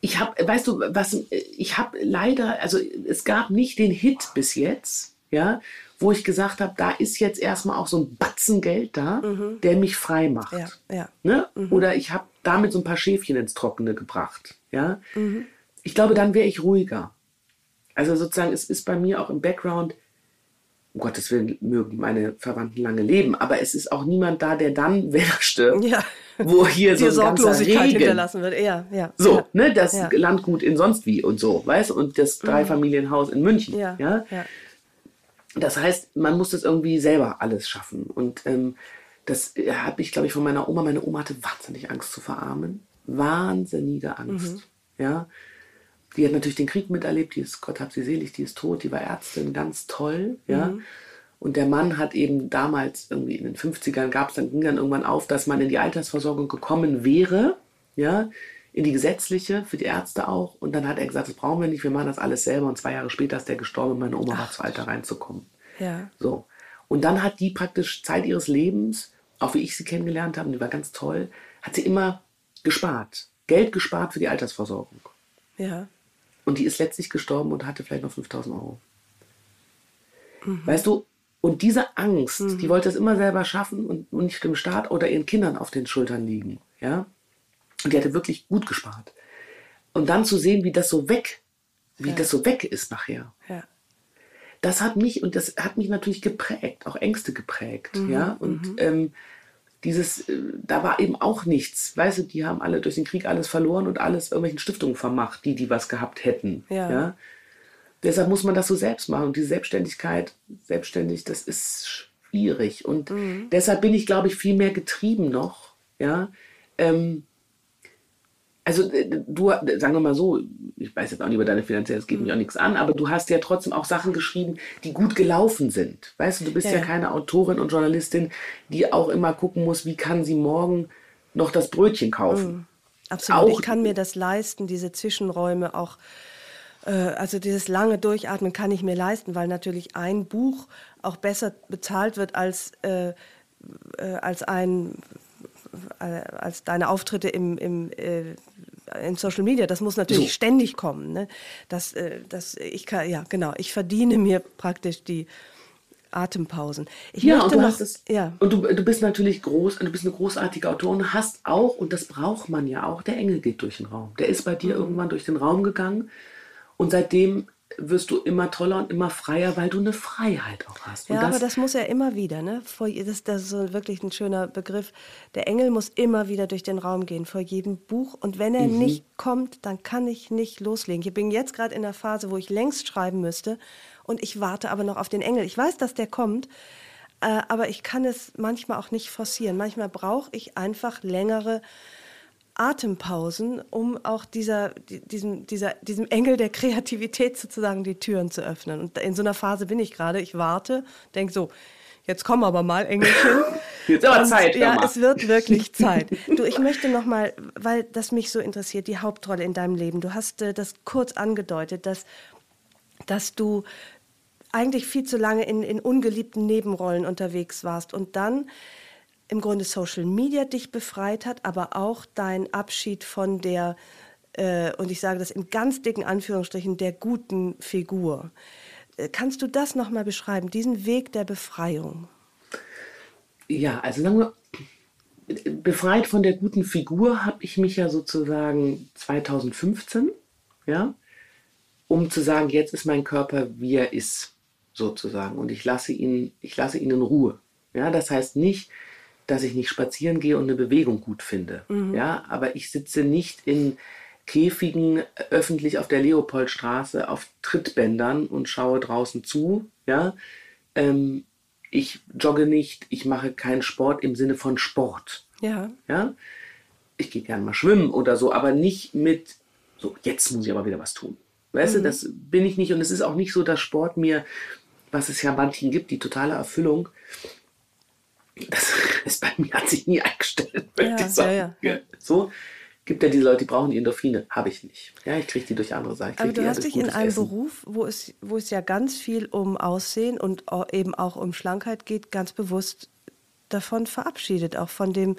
ich habe, weißt du, was, ich habe leider, also es gab nicht den Hit bis jetzt, ja, wo ich gesagt habe, da ist jetzt erstmal auch so ein Batzen Geld da, der mich frei macht. Ja, ja. Ne? Oder ich habe damit so ein paar Schäfchen ins Trockene gebracht. Ja? Ich glaube, dann wäre ich ruhiger. Also sozusagen, es ist bei mir auch im Background, um Gottes Willen mögen meine Verwandten lange leben, aber es ist auch niemand da, der dann, [LAUGHS] wenn er stirbt, Ja. wo hier so ein ganzer Sorglosigkeit Regen hinterlassen wird. Ja, ja. so, ja. ne, das Ja. Landgut in sonst wie und so, weißt du, und das Dreifamilienhaus in München. Ja, Ja? Das heißt, man muss das irgendwie selber alles schaffen. Und ähm, das habe ich, glaube ich, von meiner Oma. Meine Oma hatte wahnsinnig Angst zu verarmen. Wahnsinnige Angst. Ja. Die hat natürlich den Krieg miterlebt, die ist, Gott hab sie selig, die ist tot, die war Ärztin, ganz toll, ja. Und der Mann hat eben damals, irgendwie in den 50ern gab es dann, ging dann irgendwann auf, dass man in die Altersversorgung gekommen wäre, ja, in die gesetzliche, für die Ärzte auch. Und dann hat er gesagt, das brauchen wir nicht, wir machen das alles selber. Und zwei Jahre später ist der gestorben meine Oma war zu alt, da reinzukommen. Ja. So. Und dann hat die praktisch Zeit ihres Lebens, auch wie ich sie kennengelernt habe, und die war ganz toll, hat sie immer gespart. Geld gespart für die Altersversorgung. ja. Und die ist letztlich gestorben und hatte vielleicht noch 5000 Euro. Weißt du, und diese Angst, die wollte es immer selber schaffen und, und nicht dem Staat oder ihren Kindern auf den Schultern liegen. Ja? Und die hatte wirklich gut gespart. Und dann zu sehen, wie das so weg, wie das so weg ist nachher ja. das hat mich und das hat mich natürlich geprägt, auch Ängste geprägt, Mhm, ja. Und ähm, dieses, äh, da war eben auch nichts, weißt du, die haben alle durch den Krieg alles verloren und alles irgendwelchen Stiftungen vermacht, die die was gehabt hätten, Ja. ja. Deshalb muss man das so selbst machen und diese Selbstständigkeit, selbstständig, das ist schwierig und Mhm. deshalb bin ich, glaube ich, viel mehr getrieben noch, ja. Ähm, also äh, du, sagen wir mal so, ich weiß jetzt auch nicht über deine finanzielle, es geht mich auch nichts an, aber du hast ja trotzdem auch Sachen geschrieben, die gut gelaufen sind. Weißt du, du bist Ja, ja, keine Autorin und Journalistin, die auch immer gucken muss, wie kann sie morgen noch das Brötchen kaufen. Absolut. Auch- ich kann mir das leisten, diese Zwischenräume auch. äh, Also dieses lange Durchatmen kann ich mir leisten, weil natürlich ein Buch auch besser bezahlt wird als, äh, äh, als ein äh, als deine Auftritte im, im, äh, in Social Media. Das muss natürlich So. ständig kommen. Ne? Das, äh, das, ich kann, ja, genau. Ich verdiene mir praktisch die Atempausen. Ich Ja, möchte und du noch, hast es. ja. Und du, du bist natürlich groß, du bist eine großartige Autorin, hast auch, und das braucht man ja auch, der Engel geht durch den Raum. Der ist bei Mhm. dir irgendwann durch den Raum gegangen und seitdem wirst du immer toller und immer freier, weil du eine Freiheit auch hast. Und Ja, aber das muss er immer wieder, ne? Vor, das, das ist so wirklich ein schöner Begriff. Der Engel muss immer wieder durch den Raum gehen, vor jedem Buch. Und wenn er nicht kommt, dann kann ich nicht loslegen. Ich bin jetzt gerade in der Phase, wo ich längst schreiben müsste und ich warte aber noch auf den Engel. Ich weiß, dass der kommt, äh, aber ich kann es manchmal auch nicht forcieren. Manchmal brauche ich einfach längere Atempausen, um auch dieser, die- diesem, dieser, diesem Engel der Kreativität sozusagen die Türen zu öffnen. Und in so einer Phase bin ich gerade. Ich warte, denke so, jetzt komm aber mal, Engelchen. [LAUGHS] Jetzt aber Und Zeit, Ja, es wird wirklich [LAUGHS] Zeit. Du, ich möchte noch mal, weil das mich so interessiert, die Hauptrolle in deinem Leben. Du hast äh, das kurz angedeutet, dass, dass du eigentlich viel zu lange in, in ungeliebten Nebenrollen unterwegs warst und dann im Grunde Social Media dich befreit hat, aber auch dein Abschied von der, äh, und ich sage das in ganz dicken Anführungsstrichen, der guten Figur. Äh, Kannst du das nochmal beschreiben, diesen Weg der Befreiung? Ja, also sagen wir, befreit von der guten Figur habe ich mich ja sozusagen 2015, ja, um zu sagen, jetzt ist mein Körper, wie er ist, sozusagen. Und ich lasse ihn, ich lasse ihn in Ruhe. Ja, das heißt nicht, dass ich nicht spazieren gehe und eine Bewegung gut finde. Mhm. Ja, aber ich sitze nicht in Käfigen öffentlich auf der Leopoldstraße auf Trittbändern und schaue draußen zu. Ja, ähm, ich jogge nicht, ich mache keinen Sport im Sinne von Sport. Ja. Ja, ich gehe gerne mal schwimmen oder so, aber nicht mit so jetzt muss ich aber wieder was tun. Weißt mhm. du, das bin ich nicht und es ist auch nicht so, dass Sport mir, was es ja manchen gibt, die totale Erfüllung das [LAUGHS] ist bei mir hat sich nie eingestellt. Ja, ja, ja. So gibt ja die Leute, die brauchen die Endorphine. Habe ich nicht. Ja, ich kriege die durch andere Sachen. Aber du hast dich in einem Essen. Beruf, wo es, wo es ja ganz viel um Aussehen und eben auch um Schlankheit geht, ganz bewusst davon verabschiedet, auch von dem,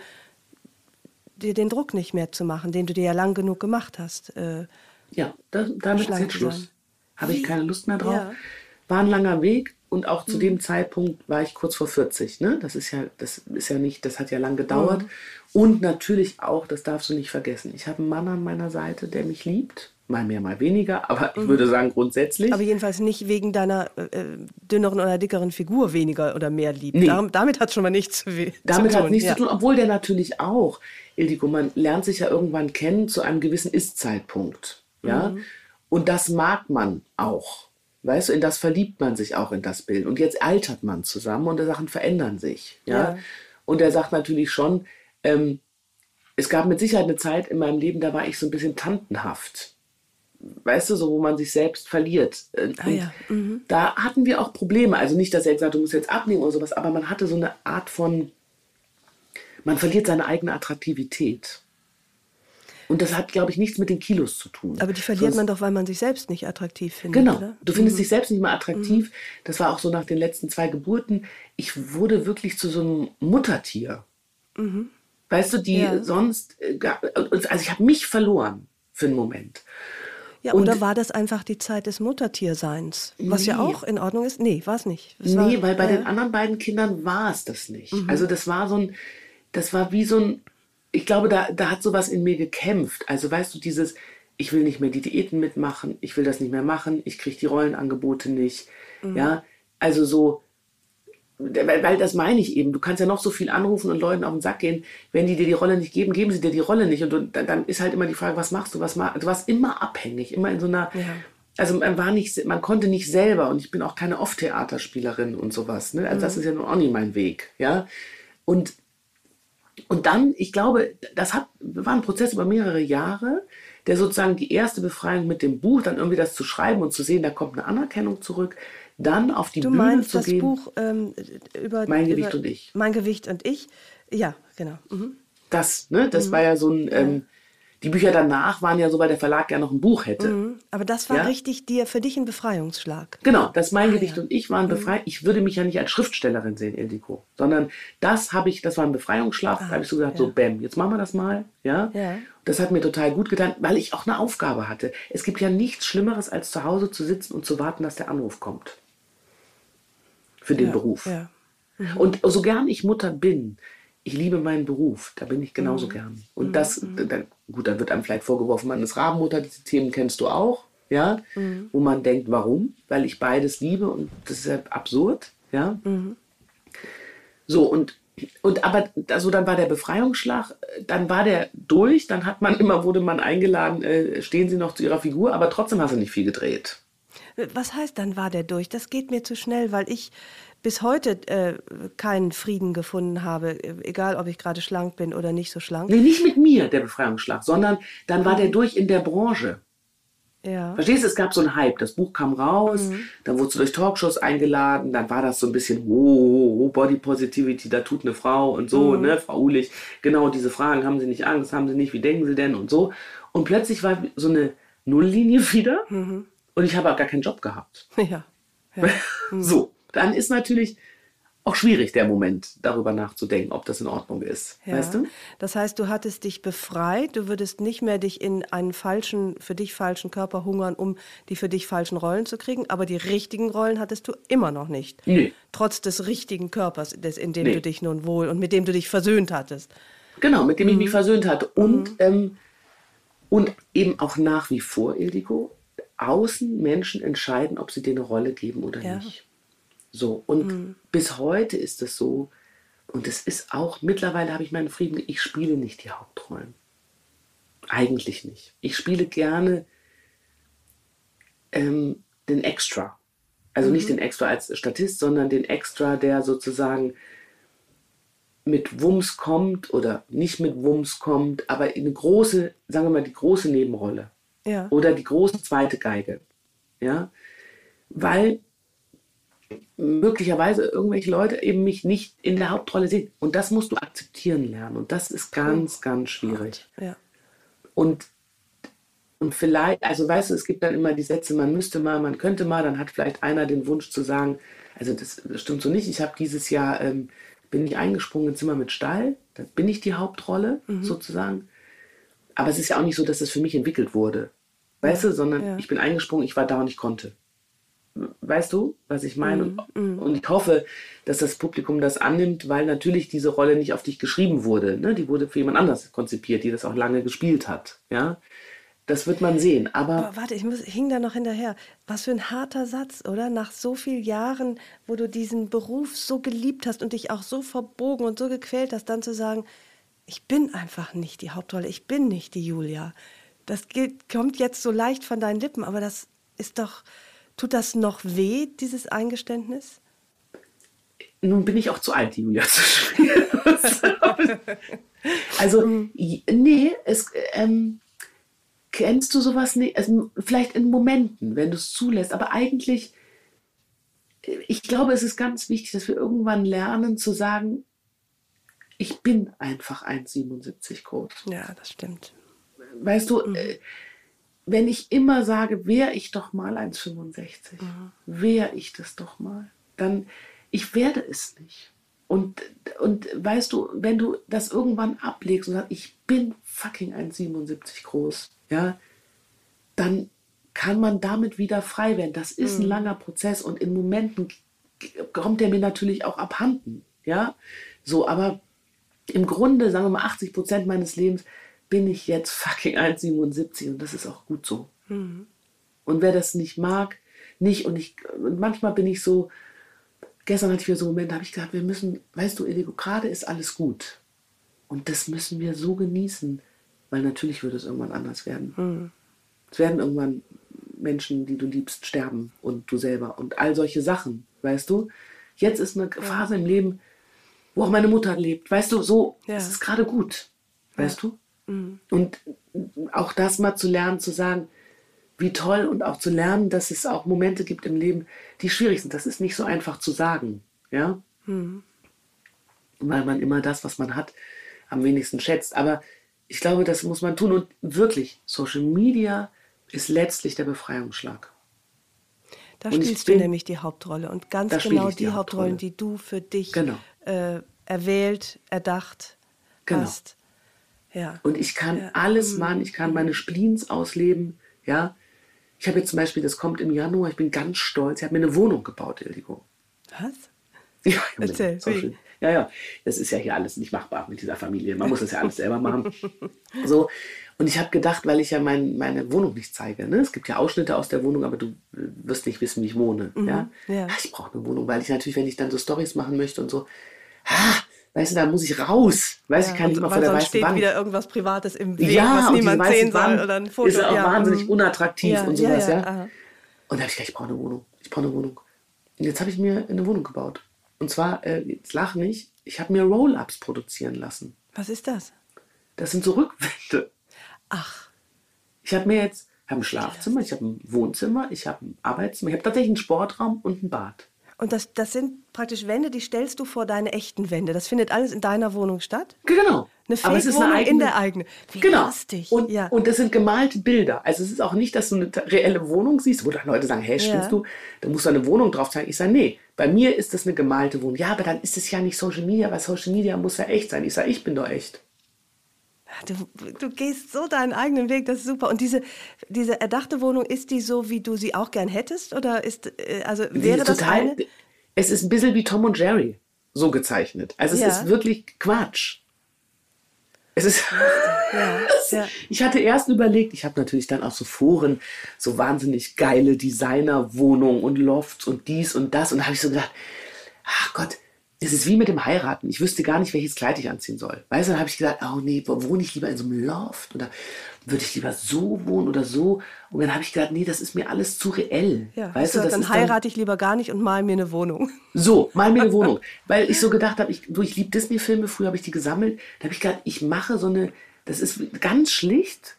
dir den Druck nicht mehr zu machen, den du dir ja lang genug gemacht hast. Äh, ja, da, damit ist jetzt Schluss. Habe ich keine Lust mehr drauf. Ja. War ein langer Weg, und auch zu mhm. dem Zeitpunkt war ich kurz vor 40. Ne? Das ist ja, das ist ja nicht, das hat ja lang gedauert. Mhm. Und natürlich auch, das darfst du nicht vergessen, ich habe einen Mann an meiner Seite, der mich liebt. Mal mehr, mal weniger, aber ich mhm. würde sagen grundsätzlich. Aber jedenfalls nicht wegen deiner äh, dünneren oder dickeren Figur weniger oder mehr liebt. Nee. Dar damit hat es schon mal nichts zu, tun. Damit hat nichts ja. zu tun, obwohl der natürlich auch, Ildiko, man lernt sich ja irgendwann kennen zu einem gewissen Ist-Zeitpunkt. Ja? Mhm. Und das mag man auch. Weißt du, in das verliebt man sich auch in das Bild. Und jetzt altert man zusammen und die Sachen verändern sich. Ja? ja. Und er sagt natürlich schon, ähm, es gab mit Sicherheit eine Zeit in meinem Leben, da war ich so ein bisschen tantenhaft. Weißt du, so wo man sich selbst verliert. Äh, ah, ja. mhm. Da hatten wir auch Probleme. Also nicht, dass er gesagt hat, du musst jetzt abnehmen oder sowas, aber man hatte so eine Art von, man verliert seine eigene Attraktivität. Und das hat, glaube ich, nichts mit den Kilos zu tun. Aber die verliert Sonst, man doch, weil man sich selbst nicht attraktiv findet. Genau. Oder? Du findest mhm. dich selbst nicht mehr attraktiv. Mhm. Das war auch so nach den letzten zwei Geburten. Ich wurde wirklich zu so einem Muttertier. Mhm. Weißt du, die ja. sonst, äh, also ich habe mich verloren für einen Moment. Ja, und oder war das einfach die Zeit des Muttertierseins? Was nee. ja auch in Ordnung ist? Nee, war es nicht. Es nee, war, weil bei äh, den anderen beiden Kindern war es das nicht. Mhm. Also das war so ein, das war wie so ein ich glaube, da, da hat sowas in mir gekämpft. Also weißt du, dieses, ich will nicht mehr die Diäten mitmachen, ich will das nicht mehr machen, ich kriege die Rollenangebote nicht. Mhm. Ja, also so, weil, weil, das meine ich eben. Du kannst ja noch so viel anrufen und Leuten auf den Sack gehen. Wenn die dir die Rolle nicht geben, geben sie dir die Rolle nicht. Und du, dann, ist halt immer die Frage, was machst du? Was mach, du warst immer abhängig, immer in so einer. Ja. Also man war nicht, man konnte nicht selber und ich bin auch keine Off-Theaterspielerin und sowas. Ne? Also mhm. das ist ja nun auch nicht mein Weg. Ja. Und und dann, ich glaube, das hat, war ein Prozess über mehrere Jahre, der sozusagen die erste Befreiung mit dem Buch, dann irgendwie das zu schreiben und zu sehen, da kommt eine Anerkennung zurück, dann auf die du Bühne meinst zu das gehen. Buch ähm, über Mein Gewicht über, und ich. Mein Gewicht und ich, ja, genau. Mhm. Das, ne, das mhm. war ja so ein, ähm, die Bücher danach waren ja so, weil der Verlag ja noch ein Buch hätte. Mhm. Aber das war ja? richtig dir, für dich ein Befreiungsschlag. Genau, das mein ah, Gewicht ja. und ich waren mhm. befreit. Ich würde mich ja nicht als Schriftstellerin sehen, Ildiko, sondern das habe ich, das war ein Befreiungsschlag. Ah, da habe ich so gesagt, ja. so bäm, jetzt machen wir das mal. Ja? ja. Das hat mir total gut getan, weil ich auch eine Aufgabe hatte. Es gibt ja nichts Schlimmeres, als zu Hause zu sitzen und zu warten, dass der Anruf kommt. Für den Beruf. Mhm. Und so gern ich Mutter bin, ich liebe meinen Beruf, da bin ich genauso mhm. gern. Und mhm. das, da, gut, dann wird einem vielleicht vorgeworfen, man ist Rabenmutter, diese Themen kennst du auch, ja, mhm. wo man denkt, warum? Weil ich beides liebe und das ist ja absurd, ja. Mhm. So, und, und aber also dann war der Befreiungsschlag, dann war der durch, dann hat man immer, wurde man eingeladen, äh, stehen Sie noch zu Ihrer Figur, aber trotzdem hast du nicht viel gedreht. Was heißt, dann war der durch? Das geht mir zu schnell, weil ich bis heute äh, keinen Frieden gefunden habe, egal ob ich gerade schlank bin oder nicht so schlank. Nee, nicht mit mir, der Befreiungsschlag, sondern dann war der durch in der Branche. Ja. Verstehst du, es gab so einen Hype, das Buch kam raus, mhm. dann wurdest du durch Talkshows eingeladen, dann war das so ein bisschen, oh, oh, oh, Body Positivity, da tut eine Frau und so, mhm. ne, Frau Ulich, genau diese Fragen, haben sie nicht Angst, haben sie nicht, wie denken sie denn und so. Und plötzlich war so eine Nulllinie [LAUGHS] wieder mhm. und ich habe auch gar keinen Job gehabt. [LAUGHS] Ja. ja. [LAUGHS] so dann ist natürlich auch schwierig, der Moment, darüber nachzudenken, ob das in Ordnung ist. Ja. Weißt du? Das heißt, du hattest dich befreit, du würdest nicht mehr dich in einen falschen, für dich falschen Körper hungern, um die für dich falschen Rollen zu kriegen, aber die richtigen Rollen hattest du immer noch nicht. Nee. Trotz des richtigen Körpers, des, in dem nee. du dich nun wohl und mit dem du dich versöhnt hattest. Genau, mit dem mhm. ich mich mhm. versöhnt hatte. Und, mhm. ähm, und eben auch nach wie vor, Ildiko, außen Menschen entscheiden, ob sie dir eine Rolle geben oder ja. nicht. So, und mhm. bis heute ist es so, und es ist auch, mittlerweile habe ich meinen Frieden, ich spiele nicht die Hauptrollen. Eigentlich nicht. Ich spiele gerne ähm, den Extra. Also mhm. nicht den Extra als Statist, sondern den Extra, der sozusagen mit Wumms kommt oder nicht mit Wumms kommt, aber eine große, sagen wir mal, die große Nebenrolle. Ja. Oder die große zweite Geige. Ja. Weil möglicherweise irgendwelche Leute eben mich nicht in der Hauptrolle sehen. Und das musst du akzeptieren lernen. Und das ist ganz, ganz schwierig. Ja. Und, und vielleicht, also weißt du, es gibt dann immer die Sätze, man müsste mal, man könnte mal, dann hat vielleicht einer den Wunsch zu sagen, also das, das stimmt so nicht. Ich habe dieses Jahr, ähm, bin ich eingesprungen ins Zimmer mit Stall, da bin ich die Hauptrolle mhm. sozusagen. Aber es ist ja auch nicht so, dass das für mich entwickelt wurde. Weißt du, sondern ja. ich bin eingesprungen, ich war da und ich konnte. Weißt du, was ich meine? Mm, mm. Und ich hoffe, dass das Publikum das annimmt, weil natürlich diese Rolle nicht auf dich geschrieben wurde. Ne? Die wurde für jemand anders konzipiert, die das auch lange gespielt hat. Ja, das wird man sehen. Aber, aber warte, ich, muss, ich hing da noch hinterher. Was für ein harter Satz, oder? Nach so vielen Jahren, wo du diesen Beruf so geliebt hast und dich auch so verbogen und so gequält hast, dann zu sagen, ich bin einfach nicht die Hauptrolle, ich bin nicht die Julia. Das geht, kommt jetzt so leicht von deinen Lippen, aber das ist doch Tut das noch weh, dieses Eingeständnis? Nun bin ich auch zu alt, Julia zu spielen. [LAUGHS] also, mhm. nee, es, ähm, kennst du sowas nicht? Also, vielleicht in Momenten, wenn du es zulässt, aber eigentlich, ich glaube, es ist ganz wichtig, dass wir irgendwann lernen zu sagen, ich bin einfach 1,77 groß. Ja, das stimmt. Weißt du, mhm. Wenn ich immer sage, wäre ich doch mal 1,65, mhm. wäre ich das doch mal, dann, ich werde es nicht. Und, und weißt du, wenn du das irgendwann ablegst und sagst, ich bin fucking 1,77 groß, ja, dann kann man damit wieder frei werden. Das ist mhm. ein langer Prozess und in Momenten kommt der mir natürlich auch abhanden, ja, so, aber im Grunde, sagen wir mal, 80 Prozent meines Lebens bin ich jetzt fucking 1,77 und das ist auch gut so. Mhm. Und wer das nicht mag, nicht. Und ich, und manchmal bin ich so, gestern hatte ich wieder so einen Moment, da habe ich gedacht, wir müssen, weißt du, gerade ist alles gut. Und das müssen wir so genießen, weil natürlich wird es irgendwann anders werden. Mhm. Es werden irgendwann Menschen, die du liebst, sterben und du selber und all solche Sachen, weißt du? Jetzt ist eine Phase im Leben, wo auch meine Mutter lebt, weißt du, so, ja. es ist gerade gut, weißt ja. du? Mhm. Und auch das mal zu lernen, zu sagen, wie toll und auch zu lernen, dass es auch Momente gibt im Leben, die schwierig sind. Das ist nicht so einfach zu sagen, ja, mhm. weil man immer das, was man hat, am wenigsten schätzt. Aber ich glaube, das muss man tun. Und wirklich, Social Media ist letztlich der Befreiungsschlag. Da und spielst bin, du nämlich die Hauptrolle und ganz genau die, die Hauptrollen, die du für dich genau. äh, erwählt, erdacht genau. hast. Ja. Und ich kann ja. alles mhm. machen. Ich kann meine Spleens ausleben. Ja. Ich habe jetzt zum Beispiel, das kommt im Januar, ich bin ganz stolz, ich habe mir eine Wohnung gebaut, Ildiko. Was? [LAUGHS] Ja, Erzähl, so schön. ja, ja, das ist ja hier alles nicht machbar mit dieser Familie. Man [LAUGHS] muss das ja alles selber machen. So. Und ich habe gedacht, weil ich ja mein, meine Wohnung nicht zeige. Ne? Es gibt ja Ausschnitte aus der Wohnung, aber du wirst nicht wissen, wie ich wohne. Mhm, ja? ja. Ach, ich brauche eine Wohnung, weil ich natürlich, wenn ich dann so Stories machen möchte und so, ha, weißt du, da muss ich raus. Weißt du, ja, ich kann nicht mal vor der weißen steht Wand. wieder irgendwas Privates im Weg, ja, was niemand sehen soll. Wand oder ein Foto. Ist auch ja, wahnsinnig mhm. unattraktiv und sowas, ja. Und da habe ich gedacht, ich brauche eine Wohnung. Ich brauche eine Wohnung. Und jetzt habe ich mir eine Wohnung gebaut. Und zwar, äh, jetzt lach nicht, ich habe mir Roll-Ups produzieren lassen. Was ist das? Das sind so Rückwände. Ach. Ich habe mir jetzt, ich habe ein Schlafzimmer, ich habe ein Wohnzimmer, ich habe ein Arbeitszimmer, ich habe tatsächlich einen Sportraum und ein Bad. Und das, das sind praktisch Wände, die stellst du vor deine echten Wände. Das findet alles in deiner Wohnung statt? Genau. Eine Aber es ist eine eigene, in der eigenen. Wie genau. lustig. Und, ja. und das sind gemalte Bilder. Also es ist auch nicht, dass du eine reelle Wohnung siehst, wo dann Leute sagen, hey, stimmst ja. du? Da musst du eine Wohnung drauf zeigen. Ich sage, nee, Bei mir ist das eine gemalte Wohnung. Ja, aber dann ist es ja nicht Social Media, weil Social Media muss ja echt sein. Ich sage, ich bin doch echt. Du, du gehst so deinen eigenen Weg, das ist super. Und diese, diese erdachte Wohnung, ist die so, wie du sie auch gern hättest? Oder ist, äh, also wäre das total, eine? Es ist ein bisschen wie Tom und Jerry so gezeichnet. Also es Ja. ist wirklich Quatsch. Es ist. Ja, [LAUGHS] ja. Ich hatte erst überlegt, ich habe natürlich dann auch so Foren, so wahnsinnig geile Designerwohnungen und Lofts und dies und das. Und da habe ich so gedacht, ach Gott, es ist wie mit dem Heiraten. Ich wüsste gar nicht, welches Kleid ich anziehen soll. Weißt du, dann habe ich gesagt, oh nee, wo- wohne ich lieber in so einem Loft? Oder würde ich lieber so wohnen oder so? Und dann habe ich gedacht, nee, das ist mir alles zu reell. Ja, weißt du, das dann heirate ich lieber gar nicht und mal mir eine Wohnung. so, mal mir eine [LAUGHS] Wohnung. Weil ich so gedacht habe, ich, du, ich liebe Disney-Filme, früher habe ich die gesammelt. Da habe ich gedacht, ich mache so eine, das ist ganz schlicht,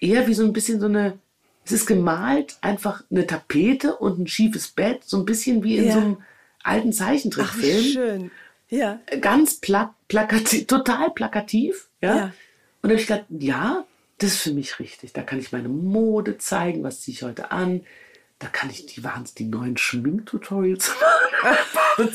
eher wie so ein bisschen so eine, es ist gemalt, einfach eine Tapete und ein schiefes Bett, so ein bisschen wie in Ja. so einem alten Ach, Zeichentrickfilm. schön. Ja. Ganz pla plakativ, [LAUGHS] total plakativ. Ja? Ja. Und da habe ich gedacht, ja, das ist für mich richtig. Da kann ich meine Mode zeigen, was ziehe ich heute an. Da kann ich die, waren die neuen Schminktutorials [LAUGHS] machen.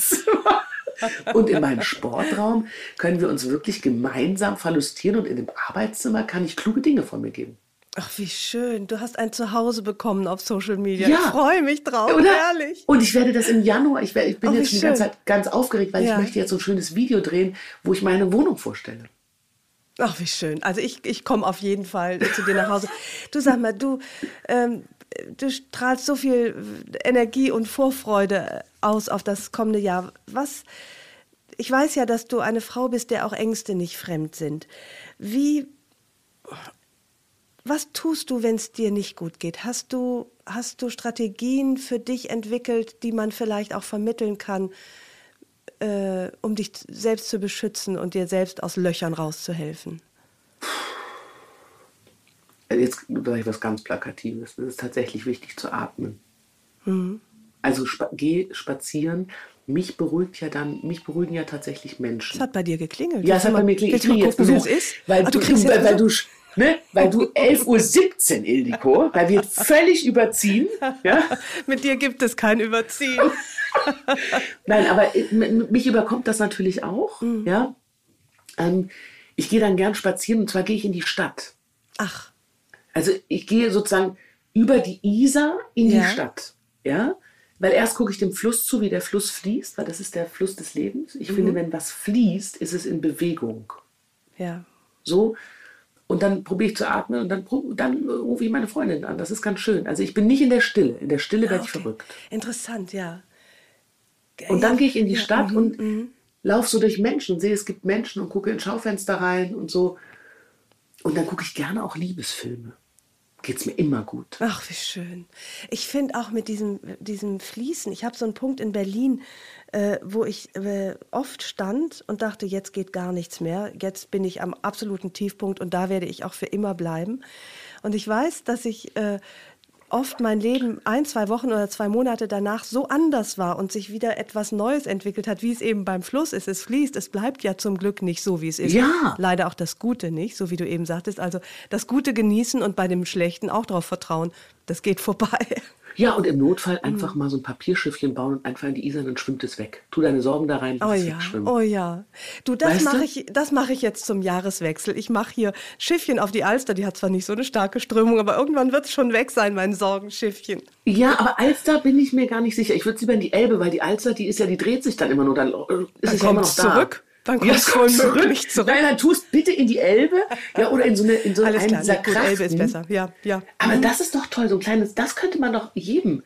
Und in meinem Sportraum können wir uns wirklich gemeinsam verlustieren und in dem Arbeitszimmer kann ich kluge Dinge von mir geben. Ach, wie schön. Du hast ein Zuhause bekommen auf Social Media. Ja. Ich freue mich drauf. Oder? Herrlich. Und ich werde das im Januar, ich, werde, ich bin Oh, jetzt schon die ganze. Zeit ganz aufgeregt, weil Ja. ich möchte jetzt so ein schönes Video drehen, wo ich meine Wohnung vorstelle. Ach, wie schön. Also ich, ich komme auf jeden Fall zu dir nach Hause. [LAUGHS] Du sag mal, du, ähm, du strahlst so viel Energie und Vorfreude aus auf das kommende Jahr. Was, ich weiß ja, dass du eine Frau bist, der auch Ängste nicht fremd sind. Wie, was tust du, wenn es dir nicht gut geht? Hast du, hast du Strategien für dich entwickelt, die man vielleicht auch vermitteln kann, äh, um dich selbst zu beschützen und dir selbst aus Löchern rauszuhelfen? Jetzt sage ich was ganz Plakatives. Es ist tatsächlich wichtig zu atmen. Mhm. Also spa geh spazieren. Mich beruhigt ja dann, mich beruhigen ja tatsächlich Menschen. Es hat bei dir geklingelt. Ja, es hat bei mir klingelt. willst du mal jetzt gucken, wer es Besuch, ist? Weil Ah, du, kriegst weil, weil du, ne, weil du [LAUGHS] 11.17 Uhr, Ildiko, weil wir völlig überziehen. Ja? [LAUGHS] Mit dir gibt es kein Überziehen. [LAUGHS] Nein, aber äh, mich überkommt das natürlich auch. Mhm. Ja? Ähm, ich gehe dann gern spazieren und zwar gehe ich in die Stadt. Ach, Also ich gehe sozusagen über die Isar in Ja. die Stadt. Ja? Weil erst gucke ich dem Fluss zu, wie der Fluss fließt, weil das ist der Fluss des Lebens. Ich Mhm. finde, wenn was fließt, ist es in Bewegung. ja. So. Und dann probiere ich zu atmen und dann, dann äh, rufe ich meine Freundin an. Das ist ganz schön. Also ich bin nicht in der Stille. In der Stille werde ich Ah, Okay. verrückt. Interessant, ja. Und dann gehe ich in die Ja, Stadt mhm, und laufe so durch Menschen und sehe, es gibt Menschen und gucke in Schaufenster rein und so. Und dann gucke ich gerne auch Liebesfilme. Geht es mir immer gut. Ach, wie schön. Ich finde auch mit diesem, diesem Fließen, ich habe so einen Punkt in Berlin, äh, wo ich äh, oft stand und dachte, jetzt geht gar nichts mehr. Jetzt bin ich am absoluten Tiefpunkt und da werde ich auch für immer bleiben. Und ich weiß, dass ich äh, oft mein Leben ein, zwei Wochen oder zwei Monate danach so anders war und sich wieder etwas Neues entwickelt hat, wie es eben beim Fluss ist. Es fließt, es bleibt ja zum Glück nicht so, wie es ist. Ja. Leider auch das Gute nicht, so wie du eben sagtest. Also das Gute genießen und bei dem Schlechten auch darauf vertrauen, das geht vorbei. [LAUGHS] Ja, und im Notfall Mhm. einfach mal so ein Papierschiffchen bauen und einfach in die Isar, dann schwimmt es weg. Tu deine Sorgen da rein, Oh es ja, oh ja. Du, das mache ich, das mache ich jetzt zum Jahreswechsel. Ich mache hier Schiffchen auf die Alster. Die hat zwar nicht so eine starke Strömung, aber irgendwann wird es schon weg sein, mein Sorgenschiffchen. Ja, aber Alster bin ich mir gar nicht sicher. Ich würde lieber in die Elbe, weil die Alster, die ist ja, die dreht sich dann immer nur. Dann äh, ist Dann es ja immer noch da. zurück. Dann Ja, es kommt womöglich zurück. Nein, dann tust bitte in die Elbe. Ja, oder in so eine, in so Alles einen klar, gut, Elbe ist Krachten. besser. Ja, ja. Aber das ist doch toll, so ein kleines, das könnte man doch jedem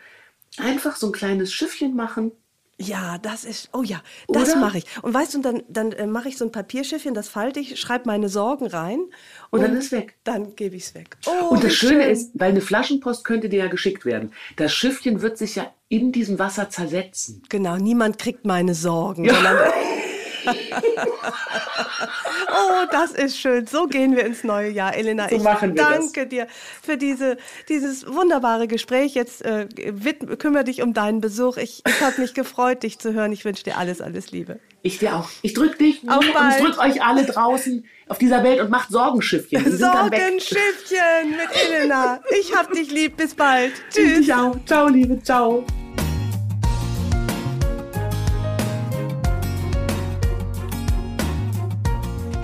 einfach so ein kleines Schiffchen machen. Ja, das ist, oh ja, das mache ich. Und weißt du, dann, dann äh, mache ich so ein Papierschiffchen, das falte ich, schreibe meine Sorgen rein. Und dann ist weg. Dann gebe ich es weg. Oh, Und das Schöne schön. ist, weil eine Flaschenpost könnte dir ja geschickt werden. Das Schiffchen wird sich ja in diesem Wasser zersetzen. Genau, niemand kriegt meine Sorgen. Ja. [LAUGHS] [LAUGHS] Oh, das ist schön. So gehen wir ins neue Jahr, Elena. So ich machen wir das. danke dir für diese, dieses wunderbare Gespräch. Jetzt äh, kümmere dich um deinen Besuch. Ich, ich habe mich gefreut, dich zu hören. Ich wünsche dir alles, alles Liebe. Ich dir auch. Ich drück dich Auf und ich drück euch alle draußen auf dieser Welt und macht Sorgenschiffchen. Die sind dann weg. Sorgenschiffchen mit Elena. Ich hab dich lieb. Bis bald. Tschüss. Tschüss. Ciao. Ciao, Liebe. Ciao.